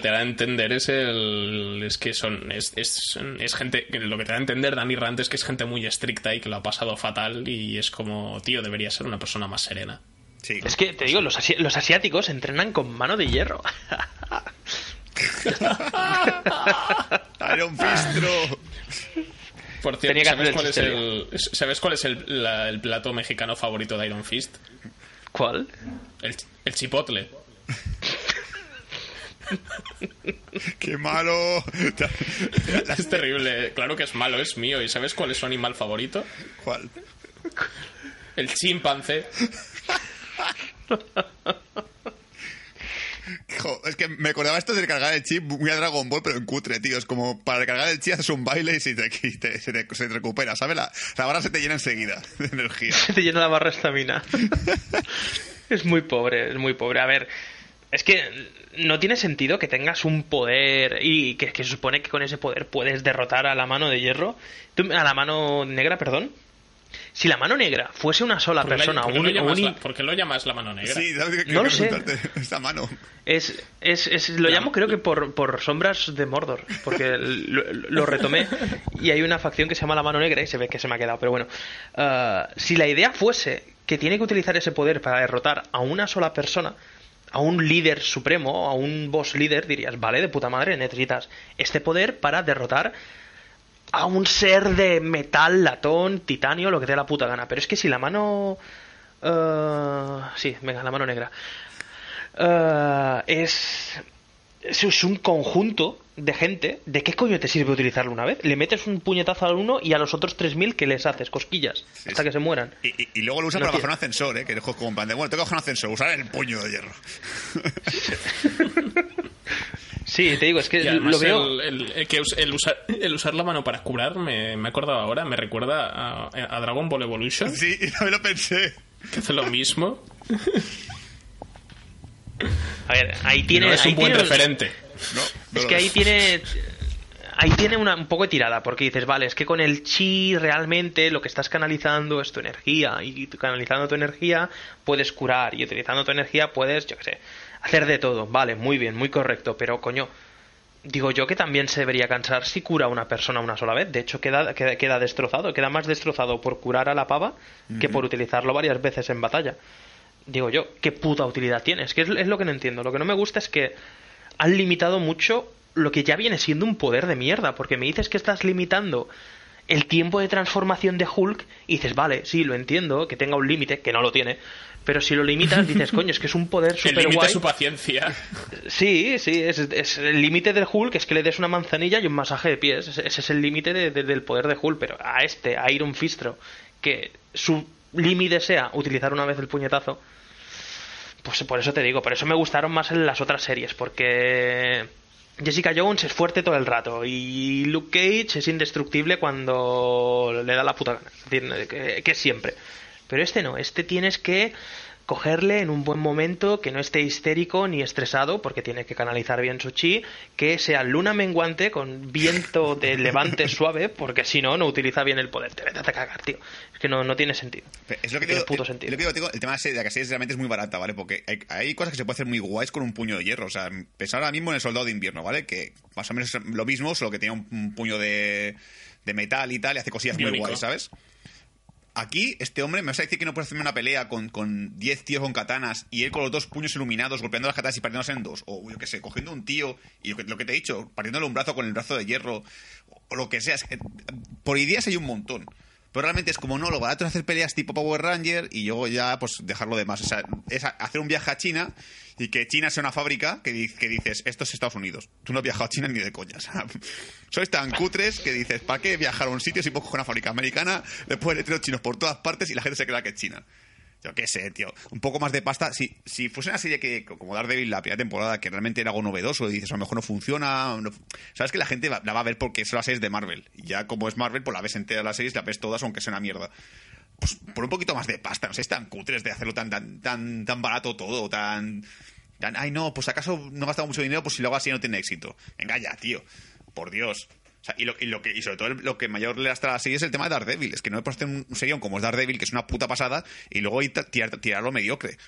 te da a entender es el es que son es, es, gente lo que te da a entender Danny Rand es que es gente muy estricta y que lo ha pasado fatal y es como tío debería ser una persona más serena. Sí. Es que te digo, los, los asiáticos entrenan con mano de hierro. Iron Fistro. Por cierto, ¿sabes cuál, es el, ¿sabes cuál es el, plato mexicano favorito de Iron Fist? ¿Cuál? El, el chipotle. ¡Qué malo! es terrible. Claro que es malo, es mío. ¿Y sabes cuál es su animal favorito? ¿Cuál? El chimpancé. Es que me acordaba esto de recargar el chip muy a Dragon Ball, pero en cutre, tío. Es como para recargar el chip haces un baile y, se, te, se, te, recupera, ¿sabes? La, barra se te llena enseguida de energía. Se te llena la barra estamina. es muy pobre, es muy pobre. A ver, es que no tiene sentido que tengas un poder y que, se supone que con ese poder puedes derrotar a la mano de hierro. a la mano negra, perdón. Si la mano negra fuese una sola ¿Por qué, persona, por qué un- lo llamas un- la- por qué lo llamas la mano negra? Sí, ¿sabes qué- No lo sé. preguntarte? Esta mano. Es, es, es- lo llamo creo que por, por sombras de Mordor, porque lo, lo retomé y hay una facción que se llama la mano negra y se ve que se me ha quedado. Pero bueno, ah, si la idea fuese que tiene que utilizar ese poder para derrotar a una sola persona, a un líder supremo, a un boss líder, dirías, vale, de puta madre, necesitas este poder para derrotar a un ser de metal, latón, titanio, lo que te dé la puta gana. Pero es que si la mano... eh, sí, venga, la mano negra. Eh, es, es un conjunto de gente. ¿De qué coño te sirve utilizarlo una vez? Le metes un puñetazo al uno y a los otros 3.000 que les haces cosquillas hasta sí. que se mueran. Y, y- y luego lo usa No para bajar un ascensor, ¿eh? Que el juego como en plan de, bueno, tengo que bajar un ascensor, usar el puño de hierro. Sí, te digo, es que lo veo... el, el- el que el usar, el usar la mano para curar, me, me he acordado ahora, me recuerda a, a Dragon Ball Evolution, Sí, y también lo pensé. que hace lo mismo. A ver, ahí tiene... no es un buen tiene- referente. No, no Es que ahí es. tiene. Ahí tiene una, un poco de tirada, porque dices, vale, es que con el chi realmente lo que estás canalizando es tu energía, y canalizando tu energía puedes curar, y utilizando tu energía puedes, yo qué sé, hacer de todo. Vale, muy bien, muy correcto, pero coño, digo yo que también se debería cansar si cura a una persona una sola vez. De hecho, queda, queda, queda destrozado, queda más destrozado por curar a la pava que por utilizarlo varias veces en batalla. Digo yo, ¿qué puta utilidad tiene? Es que es, es lo que no entiendo. Lo que no me gusta es que han limitado mucho lo que ya viene siendo un poder de mierda, porque me dices que estás limitando el tiempo de transformación de Hulk y dices, vale, sí, lo entiendo, que tenga un límite, que no lo tiene, pero si lo limitas dices, coño, es que es un poder límite guay. su paciencia. Sí, sí, es, es el límite del Hulk es que le des una manzanilla y un masaje de pies. Ese, ese es el límite de- de- del poder de Hulk. Pero a este, a Iron Fistro, que su límite sea utilizar una vez el puñetazo, pues por eso te digo, por eso me gustaron más en las otras series, porque Jessica Jones es fuerte todo el rato y Luke Cage es indestructible cuando le da la puta gana. Decir, que, que siempre. Pero este no, este tienes que cogerle en un buen momento, que no esté histérico ni estresado, porque tiene que canalizar bien su chi, que sea luna menguante con viento de levante suave, porque si no, no utiliza bien el poder. Te vete a cagar, tío. Es que no, no tiene sentido. Pero Es lo que No tiene digo, puto es- sentido. lo que digo, digo, el tema de la serie realmente es muy barata, ¿vale? Porque hay, hay cosas que se pueden hacer muy guays con un puño de hierro. O sea, pensar ahora mismo en el soldado de invierno, ¿vale? Que más o menos es lo mismo, solo que tiene un, un puño de, de metal y tal, y hace cosillas muy guays, ¿sabes? Aquí, este hombre me vas a decir que no puede hacerme una pelea con, con 10 tíos con katanas y él con los dos puños iluminados golpeando las katanas y partiéndose en dos. O yo qué sé, cogiendo un tío y lo que, te he dicho, partiéndole un brazo con el brazo de hierro o, lo que sea. Por ideas hay un montón. Pero realmente es como, no, lo barato es hacer peleas tipo Power Ranger y luego ya, pues, dejarlo de más. O sea, es hacer un viaje a China y que China sea una fábrica que, di- que dices, esto es Estados Unidos. Tú no has viajado a China ni de coña. Sois tan cutres que dices, ¿para qué viajar a un sitio si puedo coger una fábrica americana, le pones letreros chinos por todas partes y la gente se cree que es China? Yo qué sé, tío. Un poco más de pasta. Si, si fuese una serie que, como Daredevil, la primera temporada, que realmente era algo novedoso, y dices, a lo mejor no funciona. Sabes que la gente la va a ver porque son las series de Marvel. Y ya como es Marvel, pues la ves entera las series, la ves todas, aunque sea una mierda. Pues por un poquito más de pasta. No sé, es tan cutres de hacerlo tan, tan, tan, tan barato todo, tan. ay, no, pues acaso no gastado mucho dinero, pues si lo hago así no tiene éxito. Venga ya, tío. Por Dios. O sea, y, lo, y, y sobre todo lo que mayor le lastra a la serie es el tema de Daredevil. Es que no me hacer un serión como es Daredevil, que es una puta pasada, y luego tirar, tirarlo mediocre.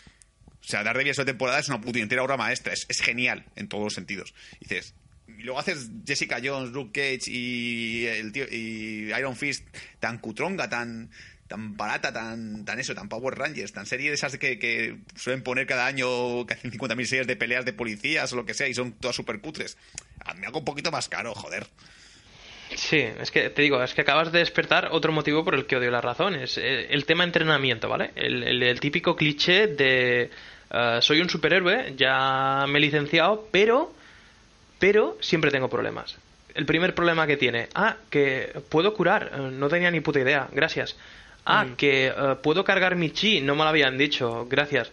O sea, Daredevil esa temporada es una puta entera obra maestra. Es, es genial en todos los sentidos. Y dices, y luego haces Jessica Jones, Luke Cage y, el tío, y Iron Fist tan cutronga, tan tan barata, tan, tan eso, tan Power Rangers, tan serie de esas que, que suelen poner cada año, que hacen 50.000 series de peleas de policías o lo que sea, y son todas super cutres. A mí me hago un poquito más caro, joder. Sí, es que te digo, es que acabas de despertar otro motivo por el que odio la razón, es eh, el tema entrenamiento, ¿vale? El, el- el típico cliché de eh, soy un superhéroe, ya me he licenciado, pero, pero siempre tengo problemas. El primer problema que tiene, ah, que puedo curar, eh, no tenía ni puta idea, gracias. Ah, que eh, puedo cargar mi chi, no me lo habían dicho, gracias.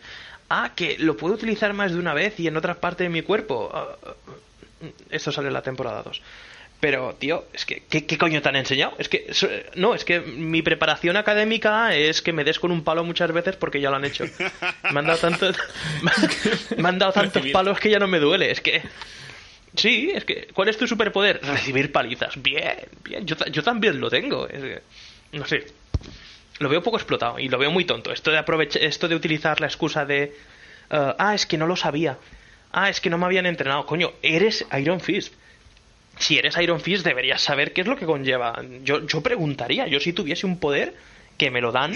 Ah, que lo puedo utilizar más de una vez y en otra parte de mi cuerpo. Ah, ah, esto sale en la temporada 2. Pero, tío, es que, ¿qué, qué coño te han enseñado? Es que, no, es que mi preparación académica es que me des con un palo muchas veces porque ya lo han hecho. Me han dado, tanto, me han dado tantos palos que ya no me duele. Es que, sí, es que, ¿cuál es tu superpoder? Recibir palizas. Bien, bien, yo, yo también lo tengo. Es que, no sé. Lo veo poco explotado y lo veo muy tonto. Esto de aprovechar, esto de utilizar la excusa de eh, ah, es que no lo sabía. Ah, es que no me habían entrenado. Coño, eres Iron Fist. Si eres Iron Fist deberías saber qué es lo que conlleva. Yo, yo preguntaría, yo si tuviese un poder que me lo dan,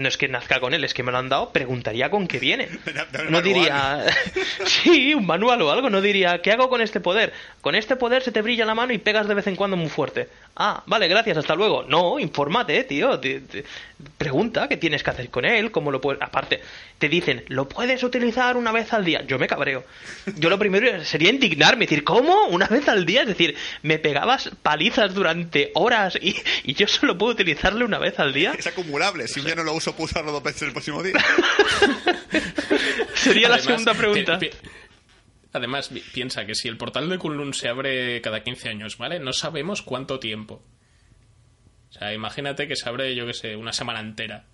no es que nazca con él, es que me lo han dado, preguntaría con qué viene. No diría, sí, un manual o algo, no diría, ¿qué hago con este poder? Con este poder se te brilla la mano y pegas de vez en cuando muy fuerte. Ah, vale, gracias, hasta luego. No, infórmate, tío. Te- te- pregunta qué tienes que hacer con él, cómo lo puedes... Aparte, te dicen, lo puedes utilizar una vez al día. Yo me cabreo. Yo lo primero sería indignarme, decir, ¿cómo? ¿Una vez al día? Es decir, me pegabas palizas durante horas y, y yo solo puedo utilizarle una vez al día. Es acumulable. Si día no lo uso, puedo usarlo dos veces el próximo día. Sería la segunda pregunta. Además, pi- piensa que si el portal de Kunlun se abre cada 15 años, ¿vale? No sabemos cuánto tiempo. O sea, imagínate que se abre, yo qué sé, una semana entera.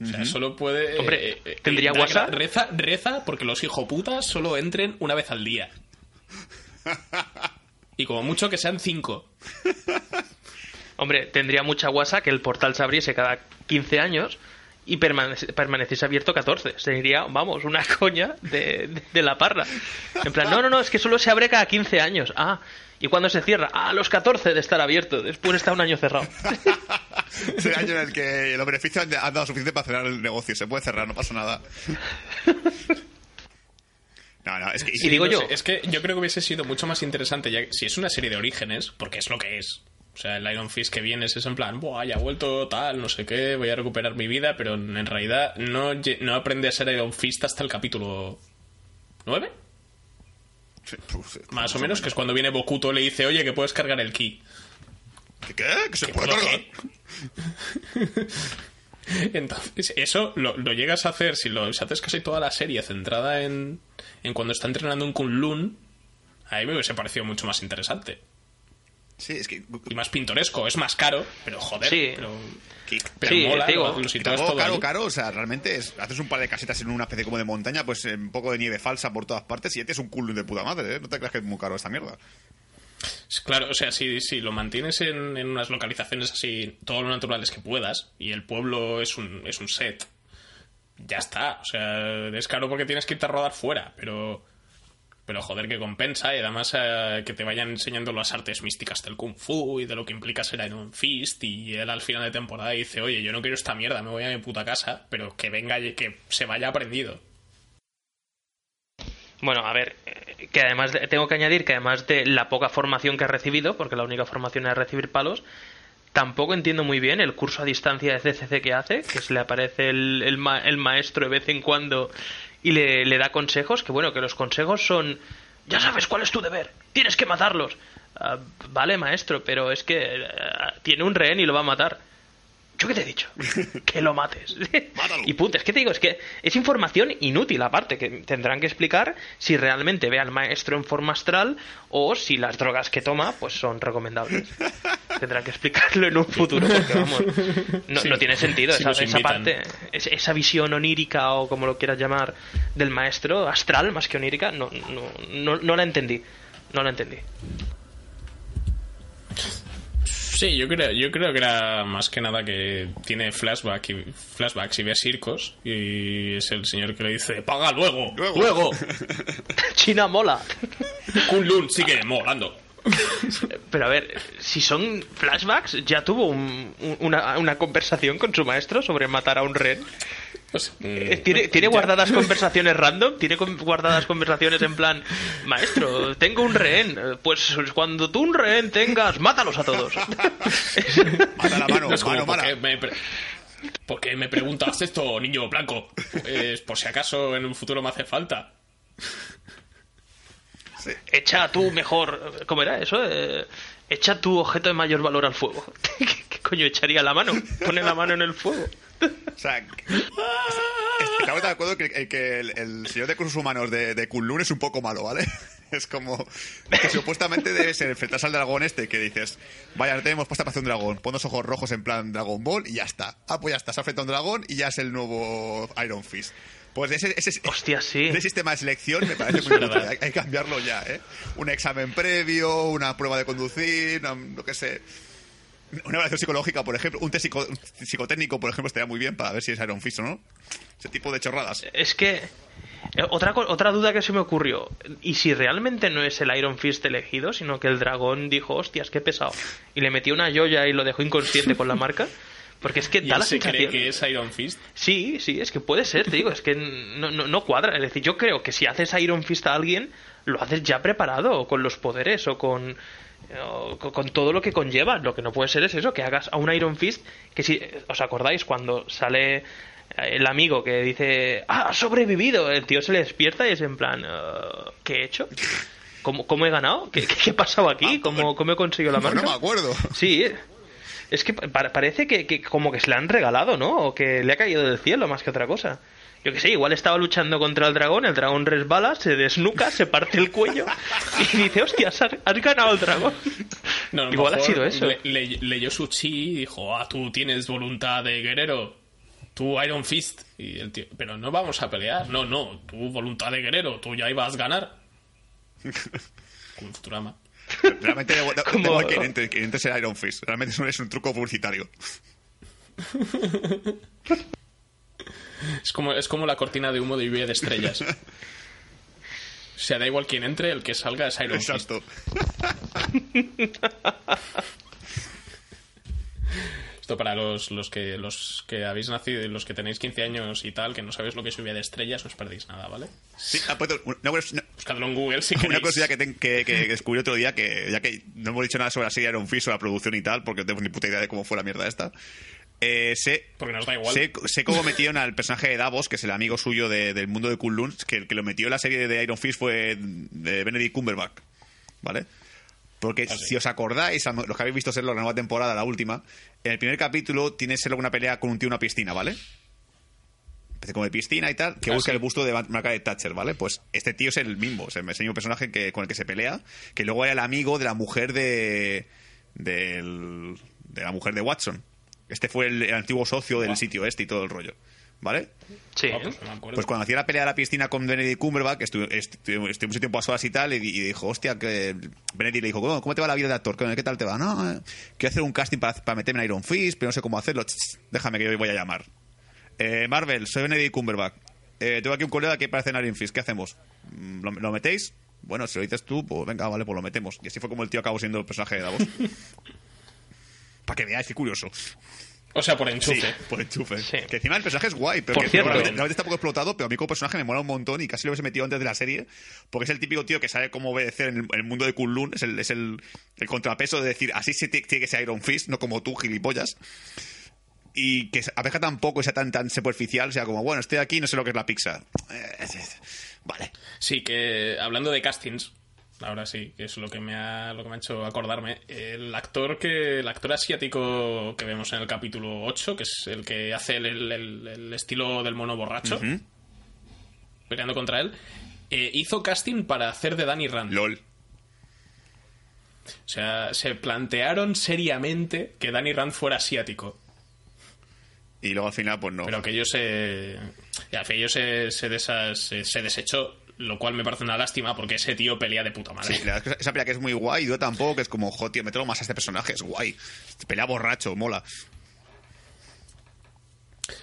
O sea, solo puede... eh, Hombre, ¿tendría da- WhatsApp? Reza, reza porque los hijoputas solo entren una vez al día. Y como mucho que sean cinco. Hombre, tendría mucha guasa que el portal se abriese cada 15 años y permanece- permaneciese abierto 14. Sería, vamos, una coña de, de- de la parra. En plan, no, no, no, es que solo se abre cada 15 años. Ah, ¿y cuándo se cierra? Ah, a los 14 de estar abierto. Después está un año cerrado. Es el año en el que los beneficios han, dado suficiente para cerrar el negocio. Se puede cerrar, no pasa nada. No, no, es que... Y digo no yo- sé, es que yo creo que hubiese sido mucho más interesante ya, si es una serie de orígenes, porque es lo que es. O sea, el Iron Fist que viene es en plan, Buah, ya ha vuelto tal, no sé qué, voy a recuperar mi vida, pero en realidad no, no aprende a ser Iron Fist hasta el capítulo 9, Sí, pues, más o menos, que es cuando viene Bokuto le dice, oye, que puedes cargar el ki. ¿Qué? ¿Que se ¿Qué puede cargar? Entonces, eso lo, lo llegas a hacer, si lo si haces casi toda la serie centrada en, en cuando está entrenando un Kunlun, a mí me hubiese parecido mucho más interesante. Sí, es que... Y más pintoresco, es más caro, pero joder, Sí. pero, que- pero Sí, mola, digo, lo, lo Y sitúas tampoco todo caro, ahí. caro, o sea, realmente es, haces un par de casetas en una especie como de montaña, pues eh, un poco de nieve falsa por todas partes y este es un culo de puta madre, ¿eh? No te creas que es muy caro esta mierda. Claro, o sea, si, si lo mantienes en, en unas localizaciones así, todo lo naturales que puedas, y el pueblo es un, es un set, ya está. O sea, es caro porque tienes que irte a rodar fuera, pero... Pero joder, que compensa y además eh, que te vayan enseñando las artes místicas del Kung Fu y de lo que implica ser Iron Fist. Y él al final de temporada dice, oye, yo no quiero esta mierda, me voy a mi puta casa, pero que venga y que se vaya aprendido. Bueno, a ver, eh, que además de- tengo que añadir que además de la poca formación que ha recibido, porque la única formación es recibir palos, tampoco entiendo muy bien el curso a distancia de CCC que hace, que se le aparece el, el, ma- el maestro de vez en cuando y le, le da consejos, que bueno, que los consejos son, ya sabes cuál es tu deber, tienes que matarlos. Ah, vale, maestro, pero es que eh, tiene un rehén y lo va a matar. ¿Yo qué te he dicho? que lo mates. Y punto, es que te digo, es que es información inútil aparte, que tendrán que explicar si realmente ve al maestro en forma astral o si las drogas que toma pues son recomendables. tendrán que explicarlo en un futuro porque vamos, no, Sí. no tiene sentido Sí, esa, parte, es- esa visión onírica o como lo quieras llamar del maestro, astral más que onírica, no, no, no, no la entendí. No la entendí. Sí, yo creo, yo creo que era más que nada que tiene flashback y, flashbacks y ve circos y es el señor que le dice ¡Paga luego! Luego. ¡Luego! China mola. Kunlun sigue molando. Pero a ver, si son flashbacks, ya tuvo un- un- una, una conversación con su maestro sobre matar a un ren. Pues, Eh, mm, ¿Tiene, tiene ya- guardadas conversaciones random? ¿Tiene con- guardadas conversaciones en plan, maestro, tengo un rehén? Eh, Pues cuando tú un rehén tengas, mátalos a todos. Mata la mano, No es como, mano, ¿por mala. qué me, pre- por qué me preguntas esto, niño blanco? Pues, por si acaso en un futuro me hace falta. Echa tú mejor. ¿Cómo era eso? Eh, echa tu objeto de mayor valor al fuego. ¿Qué, qué coño echaría la mano? Pone la mano en el fuego. O sea, estamos de acuerdo que, que el, el señor de cursos humanos de, de Kunlun es un poco malo, ¿vale? Es como que supuestamente debe ser enfrentarse al dragón este que dices, vaya, no tenemos pasta para hacer un dragón, pon los ojos rojos en plan Dragon Ball y ya está. Ah, pues ya está, se ha enfrentado un dragón y ya es el nuevo Iron Fist. Pues ese, ese, Hostia, sí. ese sistema de selección me parece muy útil. Hay, hay que cambiarlo ya, ¿eh? Un examen previo, una prueba de conducir, no, lo que sé. Una evaluación psicológica, por ejemplo, un test psico- psicotécnico, por ejemplo, estaría muy bien para ver si es Iron Fist o no. Ese tipo de chorradas. Es que. eh, Otra, otra duda que se me ocurrió. ¿Y si realmente no es el Iron Fist elegido, sino que el dragón dijo, hostias, qué pesado? Y le metió una joya y lo dejó inconsciente con la marca? Porque es que da la se cree sensación. que es Iron Fist. Sí, sí, es que puede ser, te digo, es que no, no, no cuadra. Es decir, yo creo que si haces Iron Fist a alguien, lo haces ya preparado, o con los poderes, o con, con- todo lo que conlleva. Lo que no puede ser es eso, que hagas a un Iron Fist, que si os acordáis cuando sale el amigo que dice, ah, ha sobrevivido, el tío se le despierta y es en plan, "Ah, ¿qué he hecho? ¿Cómo, cómo he ganado? ¿Qué, qué, ha pasado aquí? ¿Cómo, ¿Cómo he conseguido la marca? no me acuerdo. Sí, es que pa- parece que, que como que se le han regalado, ¿no? O que le ha caído del cielo más que otra cosa. Yo que sé, igual estaba luchando contra el dragón, el dragón resbala, se desnuca, se parte el cuello y dice, hostia, has, has ganado el dragón. No, igual ha sido eso. le- le- leyó su chi y dijo, ah, tú tienes voluntad de guerrero. Tú Iron Fist. Y el tío, pero no vamos a pelear. No, no, tú voluntad de guerrero. Tú ya ibas a ganar. Futurama. Realmente entre, quien entre sea Iron Fist. Realmente es un, es un truco publicitario. Es como, es como la cortina de humo de lluvia de estrellas. O sea, da igual quién entre, el que salga es Iron Fist. Exacto. Esto para los, los que los que habéis nacido, los que tenéis 15 años y tal, que no sabéis lo que es lluvia de estrellas, no os perdéis nada, ¿vale? Sí, ah, pues, Buscadlo en Google si una cosilla que, que, que descubrí otro día, que ya que no hemos dicho nada sobre la serie Iron Fist o la producción y tal, porque no tengo ni puta idea de cómo fue la mierda esta. Eh, sé, Porque nos da igual. sé, sé cómo metieron al personaje de Davos, que es el amigo suyo de- del mundo de Kunlun, que el que lo metió en la serie de Iron Fist fue de Benedict Cumberbatch. ¿Vale? Porque Ah, si os acordáis, los que habéis visto Serlo la nueva temporada, la última, en el primer capítulo tiene Serlo una pelea con un tío en una piscina, ¿vale? Empecé como de piscina y tal, que Ah, busca el busto de Margaret Thatcher, ¿vale? Pues este tío es el mismo, o sea, es el mismo personaje que, con el que se pelea, que luego era el amigo de la mujer de. del- de la mujer de Watson. Este fue el, el antiguo socio del sitio este y todo el rollo. ¿Vale? Sí, Ah, pues no. Pues cuando hacía la pelea de la piscina con Benedict Cumberbatch, que estu- estu- estuvimos un tiempo a solas y tal, y, y dijo, hostia, que Benedict le dijo, ¿cómo, cómo te va la vida de actor? ¿Qué tal te va? No, eh, quiero hacer un casting para, para meterme en Iron Fist, pero no sé cómo hacerlo. Ch, déjame que yo voy a llamar. Eh, Marvel, soy Benedict Cumberbatch. Eh, tengo aquí un colega que parece en Iron Fist. ¿Qué hacemos? Mm, ¿Lo, lo metéis? Bueno, si lo dices tú, pues venga, vale, pues lo metemos. Y así fue como el tío acabó siendo el personaje de Davos. para que veáis, qué curioso. O sea, por enchufe. Sí, por enchufe. Sí. Que encima el personaje es guay, pero Por que cierto. realmente, realmente está poco explotado, pero a mí como personaje me mola un montón y casi lo hubiese metido antes de la serie, porque es el típico tío que sabe cómo obedecer en el, en el mundo de Kunlun, es, el, es el, el contrapeso de decir, así se ti- tiene que ser Iron Fist, no como tú, gilipollas. Y que a veces tampoco sea tan, tan superficial, o sea, como, bueno, estoy aquí, no sé lo que es la pizza. Eh, Vale. Sí, que hablando de castings, ahora sí, que es lo que me ha, lo que me ha hecho acordarme, el actor que el actor asiático que vemos en el capítulo 8, que es el que hace el, el- el- estilo del mono borracho, peleando contra él, eh, hizo casting para hacer de Danny Rand. LOL. O sea, se plantearon seriamente que Danny Rand fuera asiático. Y luego al final, pues no. Pero que ellos se. Ya, que ellos se, se, desa- se- se desechó, lo cual me parece una lástima porque ese tío pelea de puta madre. Sí, la esa pelea que es muy guay, yo tampoco, que es como, joder, tío, mételo más a este personaje, es guay. Pelea borracho, mola.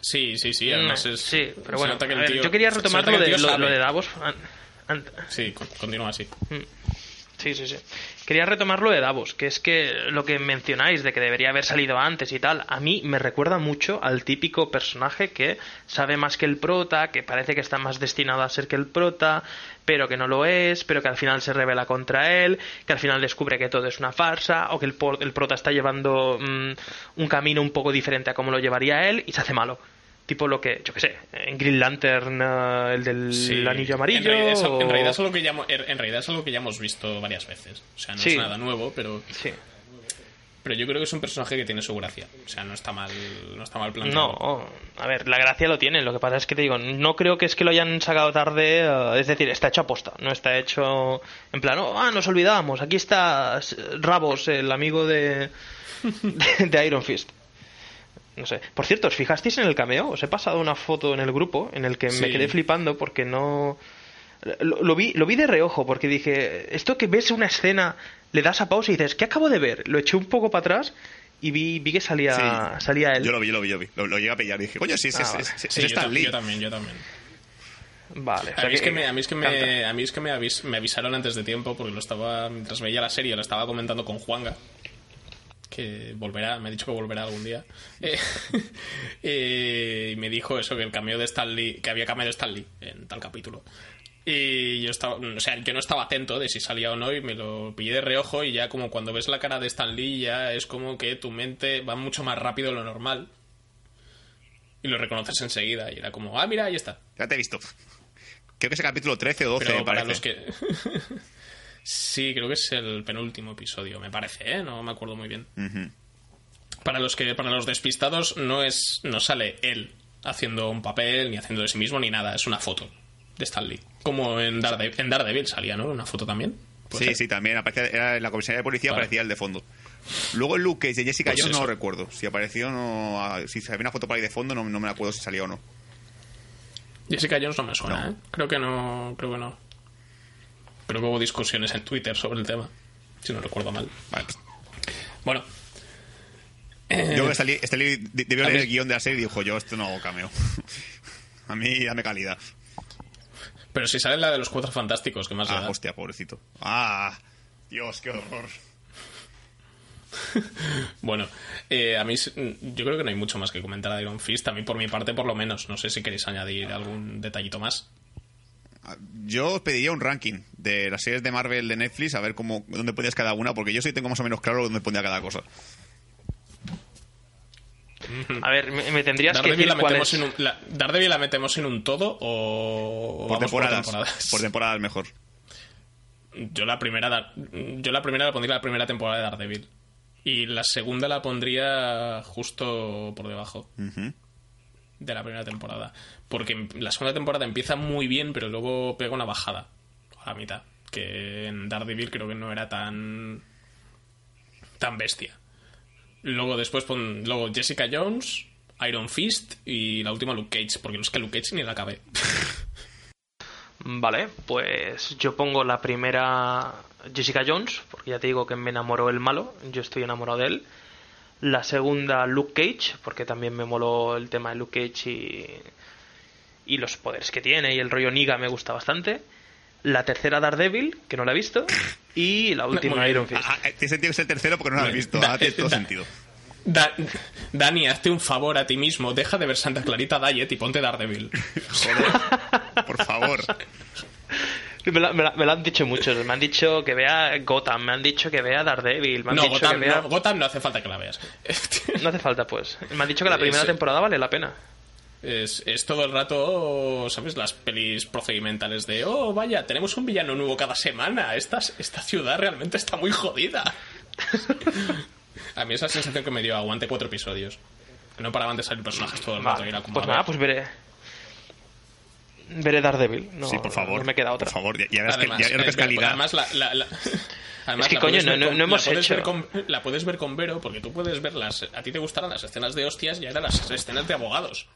Sí, sí, sí, además es. Mm, sí, pero bueno, que el ver, yo quería retomar lo de, lo, lo de Davos. Sí, con- continúa así. Sí, sí, sí. Quería retomar lo de Davos, que es que lo que mencionáis de que debería haber salido antes y tal, a mí me recuerda mucho al típico personaje que sabe más que el prota, que parece que está más destinado a ser que el prota, pero que no lo es, pero que al final se revela contra él, que al final descubre que todo es una farsa, o que el, el prota está llevando mm, un camino un poco diferente a como lo llevaría él y se hace malo. Tipo lo que, yo qué sé, en Green Lantern, eh, el del Sí. anillo amarillo. En realidad, en o- realidad es algo que ya, en realidad es algo que ya hemos visto varias veces. O sea, no Sí. es nada nuevo, pero, Sí. pero yo creo que es un personaje que tiene su gracia. O sea, no está mal, no está mal planteado. No, a ver, la gracia lo tiene. Lo que pasa es que te digo, no creo que es que lo hayan sacado tarde. eh, es decir, está hecho a posta. No está hecho en plan, oh, ah, nos olvidábamos. Aquí está S- Rabos, el amigo de, de, de Iron Fist. No sé. Por cierto, ¿os fijasteis en el cameo? Os he pasado una foto en el grupo en el que me Sí. quedé flipando porque no. Lo, lo vi, lo vi de reojo porque dije, esto que ves una escena, le das a pausa y dices, ¿qué acabo de ver? Lo eché un poco para atrás y vi, vi que salía, Sí. salía él. Yo lo vi, yo lo vi, yo vi. Lo, lo llegué a pillar. Dije, coño, sí, es, Ah, es, vale. es- es Sí, yo, yo también, yo también. Vale, o A sea mí es que me, a mí es que me, a mí es que me, avis- me avisaron antes de tiempo porque lo estaba mientras veía la serie lo estaba comentando con Juanga que volverá, me ha dicho que volverá algún día Eh, eh, y me dijo eso que el cameo de Stan Lee, que había cameo de Stan Lee en tal capítulo y yo estaba, o sea, yo no estaba atento de si salía o no y me lo pillé de reojo y ya como cuando ves la cara de Stan Lee ya es como que tu mente va mucho más rápido de lo normal y lo reconoces enseguida y era como, ah, mira, ahí está. Ya te he visto. Creo que es el capítulo 13 o 12, Pero me para parece. los que. sí, creo que es el penúltimo episodio, me parece, ¿eh? No me acuerdo muy bien. Para los que, para los despistados, no es. no sale él haciendo un papel, ni haciendo de sí mismo, ni nada. Es una foto de Stan Lee. Como en Daredevil, en Daredevil salía, ¿no? Una foto también. ¿Puede Sí, ser? sí, también. Aparecía, era en la comisaría de policía Vale. aparecía el de fondo. Luego el Luke Cage de Jessica Pues Jones no eso. lo recuerdo. Si apareció no... ah, Si había una foto por ahí de fondo no, no me acuerdo si salió o no. Jessica Jones no me suena, No. ¿eh? Creo que no. Creo que no. Creo que hubo discusiones en Twitter sobre el tema. Si no recuerdo mal. Vale. Bueno. Yo creo que Stan Lee, Stan Lee de- debió a leer el guion de la serie y dijo, yo esto no hago cameo. a mí dame calidad. Pero si sale la de los cuatro fantásticos, que más le Ah, da? hostia, pobrecito. Ah, Dios, qué horror. Bueno, eh, a mí yo creo que no hay mucho más que comentar de Iron Fist. A mí, por mi parte, por lo menos. No sé si queréis añadir algún detallito más. Yo os pediría un ranking de las series de Marvel de Netflix, a ver cómo, dónde ponías cada una, porque yo sí tengo más o menos claro dónde pondría cada cosa. A ver, me, me tendrías que Daredevil decir la, cuál es. en un, la, Daredevil la metemos en un todo o Por temporadas. por temporadas. Por temporadas mejor. Yo la primera Dar- yo la primera la pondría la primera temporada de Daredevil y la segunda la pondría justo por debajo de la primera temporada porque la segunda temporada empieza muy bien pero luego pega una bajada a mitad que en Daredevil creo que no era tan tan bestia luego después pon luego Jessica Jones Iron Fist y la última Luke Cage porque no es que Luke Cage ni la acabé Vale, pues yo pongo la primera Jessica Jones, porque ya te digo que me enamoró el malo, yo estoy enamorado de él. La segunda Luke Cage, porque también me moló el tema de Luke Cage y, y los poderes que tiene y el rollo Niga me gusta bastante. La tercera Daredevil, que no la he visto. Y la última. Iron Fist. Ah, ah, tiene que es el tercero porque no lo has visto. Da- todo da- sentido. Da- Dani, hazte un favor a ti mismo, deja de ver Santa Clarita Diet y ponte Daredevil. Joder, por favor. Me, la- me la- me lo han dicho muchos. Me han dicho que vea Gotham, me han dicho que vea Daredevil, me han No, dicho Gotham, que vea... no, Gotham no hace falta que la veas. No hace falta, pues. Me han dicho que la primera Ese- temporada vale la pena. Es, es todo el rato, ¿sabes? Las pelis procedimentales de, oh, vaya, tenemos un villano nuevo cada semana. Esta, esta ciudad realmente está muy jodida. A mí esa sensación que me dio aguante cuatro episodios. Que no paraban de salir personajes todo el rato. Vale, y era como, pues a nada, pues veré. Veré Daredevil. No, sí, por favor. No me queda otra. Por favor, ya, ya verás que, Además, ya verás que es eh, calidad. Además, la, la- la- además, Es que, la coño, puedes no- ver no- con- no hemos la puedes hecho- ver con- la puedes ver con Vero, porque tú puedes ver las... A ti te gustarán las escenas de hostias y ahora las escenas de abogados.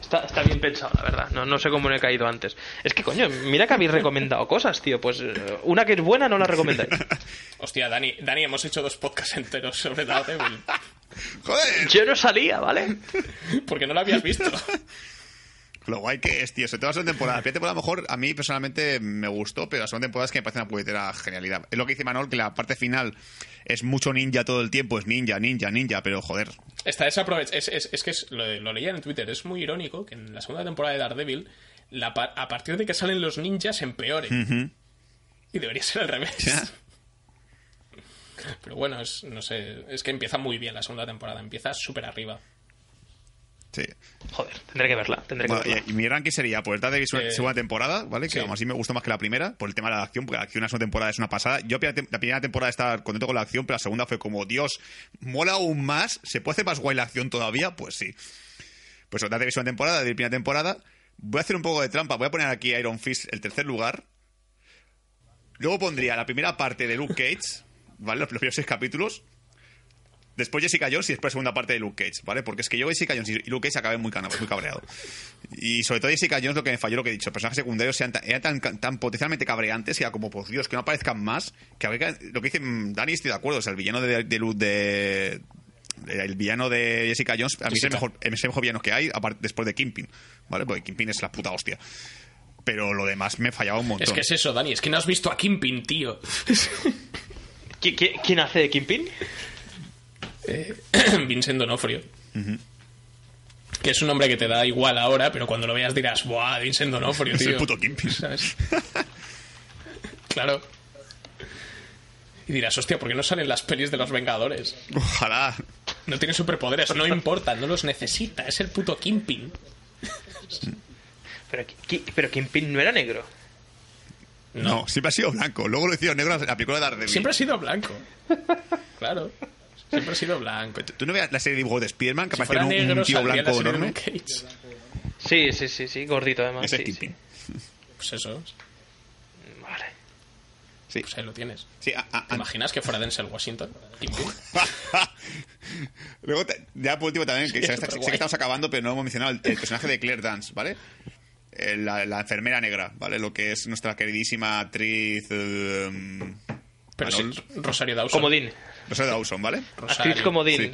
Está, está bien pensado, la verdad. No, no sé cómo no he caído antes. Es que, coño, mira que habéis recomendado cosas, tío. Pues eh, una que es buena no la recomendáis. Hostia, Dani, Dani, hemos hecho dos podcasts enteros sobre Daredevil. Joder, Yo no salía, ¿vale? Porque no lo habías visto. Lo guay que es, tío. Sobre todo la segunda temporada. La primera temporada, a lo mejor, a mí personalmente me gustó, pero la segunda temporada es que me parece una puñetera genialidad. Es lo que dice Manol, que la parte final es mucho ninja todo el tiempo. Es ninja, ninja, ninja, pero joder. Está desaprovechado. Es, es, es que es- lo, lo leía en Twitter. Es muy irónico que en la segunda temporada de Daredevil, la a partir de que salen los ninjas, empeore. Y debería ser al revés. Ya. Pero bueno, es, no sé. Es que empieza muy bien la segunda temporada. Empieza súper arriba. Sí. Joder, tendré que verla. Tendré que Bueno, verla. y, y mi ranking sería, pues Daredevil es una Eh, segunda temporada, ¿vale? Que sí. aún así me gustó más que la primera, por el tema de la acción, porque la acción en la segunda temporada es una pasada. Yo la primera temporada estaba contento con la acción, pero la segunda fue como, Dios, mola aún más, ¿se puede hacer más guay la acción todavía? Pues sí. Pues Daredevil es una temporada, Daredevil primera temporada. Voy a hacer un poco de trampa, voy a poner aquí a Iron Fist el tercer lugar. Luego pondría la primera parte de Luke Cage, ¿vale? Los primeros seis capítulos. Después Jessica Jones y después segunda parte de Luke Cage, ¿vale? Porque es que yo Jessica Jones y Luke Cage acabé muy, muy cabreado. Y sobre todo Jessica Jones lo que me falló, lo que he dicho, personajes secundarios sean tan, eran tan, tan potencialmente cabreantes que era como, por Dios, que no aparezcan más. Que lo que dice Dani, estoy de acuerdo. O sea, el villano de, de, Lu- de- de- el villano de Jessica Jones, a mí es el mejor, es el mejor villano que hay, aparte, después de Kimpin, ¿vale? Porque Kimpin es la puta hostia. Pero lo demás me fallaba un montón. Es que es eso, Dani, es que no has visto a Kimpin, tío. ¿Qui- qui- ¿Quién hace de Kingpin? Vincent Donofrio. Que es un nombre que te da igual ahora, pero cuando lo veas dirás, ¡buah, Vincent Donofrio, Es tío! el puto claro. Y dirás, hostia, ¿por qué no salen las pelis de los Vengadores? Ojalá. No tiene superpoderes, no importa, no los necesita, es el puto Kingpin. Pero, Ki- pero Kingpin no era negro. No. siempre ha sido blanco. Luego lo hicieron negro en la película de Daredevil. Siempre ha sido blanco. Claro. Siempre ha sido blanco. ¿Tú no veas la serie de dibujos de Spider-Man que Si aparece fuera un, tío blanco enorme? Sí, sí, sí, sí, gordito además. Ese es sí. Pues eso, Vale. Sí. pues ahí lo tienes. Sí, a- a- ¿Te imaginas que fuera Denzel Washington? Luego, te- ya por último también, que sé, que estamos acabando, pero no hemos mencionado el, el personaje de Claire Dance, ¿vale? Eh, La, la enfermera negra, ¿vale? Lo que es nuestra queridísima actriz... eh, Pero Manol- sí, Rosario Dawson. Comodín. Rosario Dawson, ¿vale? Rosario. Actriz comodín. Sí.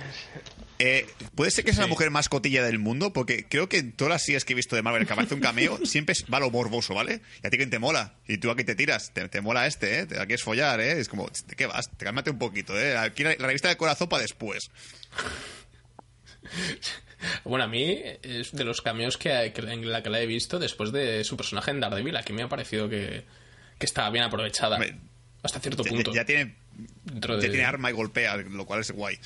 Eh, ¿Puede ser que sea la Sí. mujer más cotilla del mundo? Porque creo que en todas las series que he visto de Marvel que aparece un cameo, siempre es- va lo morboso, ¿vale? Y a ti que te mola. Y tú aquí te tiras. Te, te mola este, ¿eh? Te aquí es follar, ¿eh? Es como, ¿de qué vas? Te cálmate un poquito, ¿eh? Aquí la, la revista de corazón para después. Bueno, a mí es de los cameos que, que en la que la he visto después de su personaje en Daredevil. Aquí me ha parecido que, que estaba bien aprovechada. Hombre, hasta cierto punto. ya tiene, Dentro ya de- tiene arma y golpea, lo cual es guay.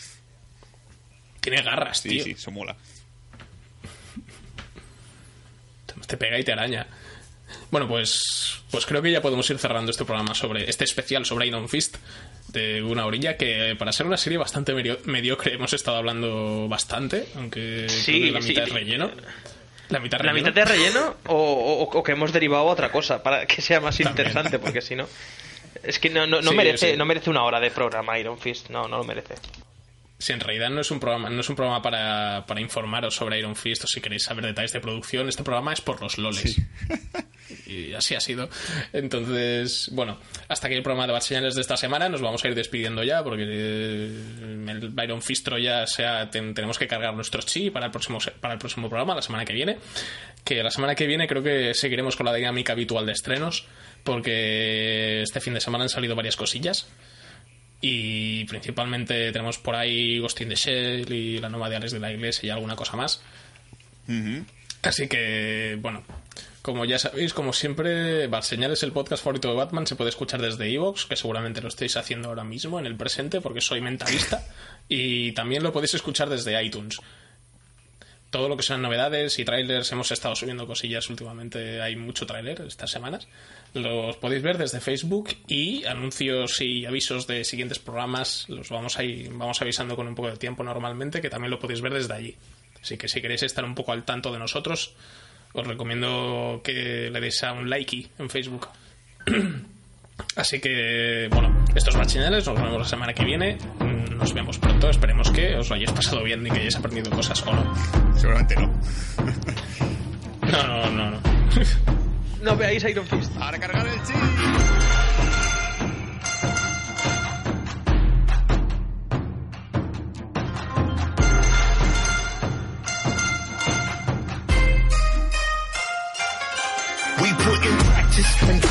Tiene garras, Sí, tío. sí, eso mola. Te pega y te araña. Bueno, pues, pues creo que ya podemos ir cerrando este programa sobre este especial sobre Iron Fist de una orilla que para ser una serie bastante medio- mediocre hemos estado hablando bastante, aunque Sí, creo que la sí. mitad es relleno. La mitad La mitad de relleno o, o- o que hemos derivado a otra cosa para que sea más También. interesante, porque si no. Es que no, no, no merece, no merece una hora de programa Iron Fist, no, no lo merece. Si en realidad no es un programa, no es un programa para, para informaros sobre Iron Fist o si queréis saber detalles de producción, este programa es por los loles. Y así ha sido. Entonces, bueno, hasta aquí el programa de Bad Señales de esta semana. Nos vamos a ir despidiendo ya porque eh, el Iron Fistro ya sea, ten- tenemos que cargar nuestros chi para el próximo para el próximo programa, la semana que viene. Que la semana que viene creo que seguiremos con la dinámica habitual de estrenos porque este fin de semana han salido varias cosillas. Y principalmente tenemos por ahí Ghost in the Shell y la nueva de Alex de la Iglesia y alguna cosa más. Así que, bueno, como ya sabéis, como siempre, Bad Señales, el podcast favorito de Batman, se puede escuchar desde Evox, que seguramente lo estáis haciendo ahora mismo, en el presente, porque soy mentalista. Y también lo podéis escuchar desde iTunes. Todo lo que sean novedades y trailers, hemos estado subiendo cosillas últimamente, hay mucho trailer estas semanas. Los podéis ver desde Facebook y anuncios y avisos de siguientes programas los vamos, a ir- vamos avisando con un poco de tiempo normalmente, que también lo podéis ver desde allí. Así que si queréis estar un poco al tanto de nosotros, os recomiendo que le deis a un like en Facebook. Así que, bueno, estos bachinales, nos vemos la semana que viene. Nos vemos pronto. Esperemos que os lo hayáis pasado bien y que hayáis aprendido cosas o no. Seguramente no. No, no, no, no. No veáis Iron Fist. ¡A recargar el chip!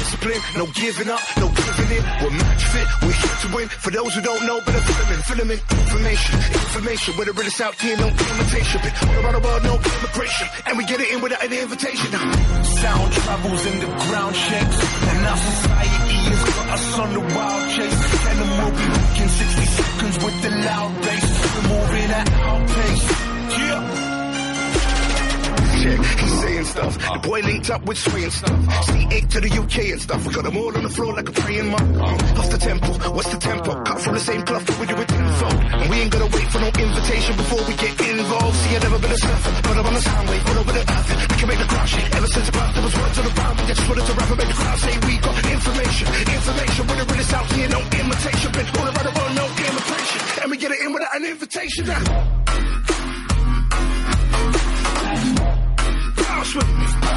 Discipline, no giving up, no giving in. We're match fit, we're here to win. For those who don't know, but filament, filament, information, information. Where the realest out here, no imitation. Been all around the world, no immigration. And we get it in without any invitation. Sound travels and the ground shakes. And our society has got us on the wild chase. And we'll be in 60 seconds with the loud bass. We're moving at our pace. Yeah. He's saying stuff. The boy linked up with sway and stuff. C8 to the UK and stuff. We got them all on the floor like a praying monk. What's the tempo? What's the tempo? Cut from the same cloth, but we do it tenfold. And we ain't gonna wait for no invitation before we get involved. See, I've never been a surfer, but I'm on the sound wave, all over the earth. We can make the crowd shake. Ever since birth, there was words on the ground. We just wanted to rap and make the crowd say we got information. Information, we're the realest out here, no imitation. Been all around the world, no imitation. And we get it in without an invitation. Now. 睡。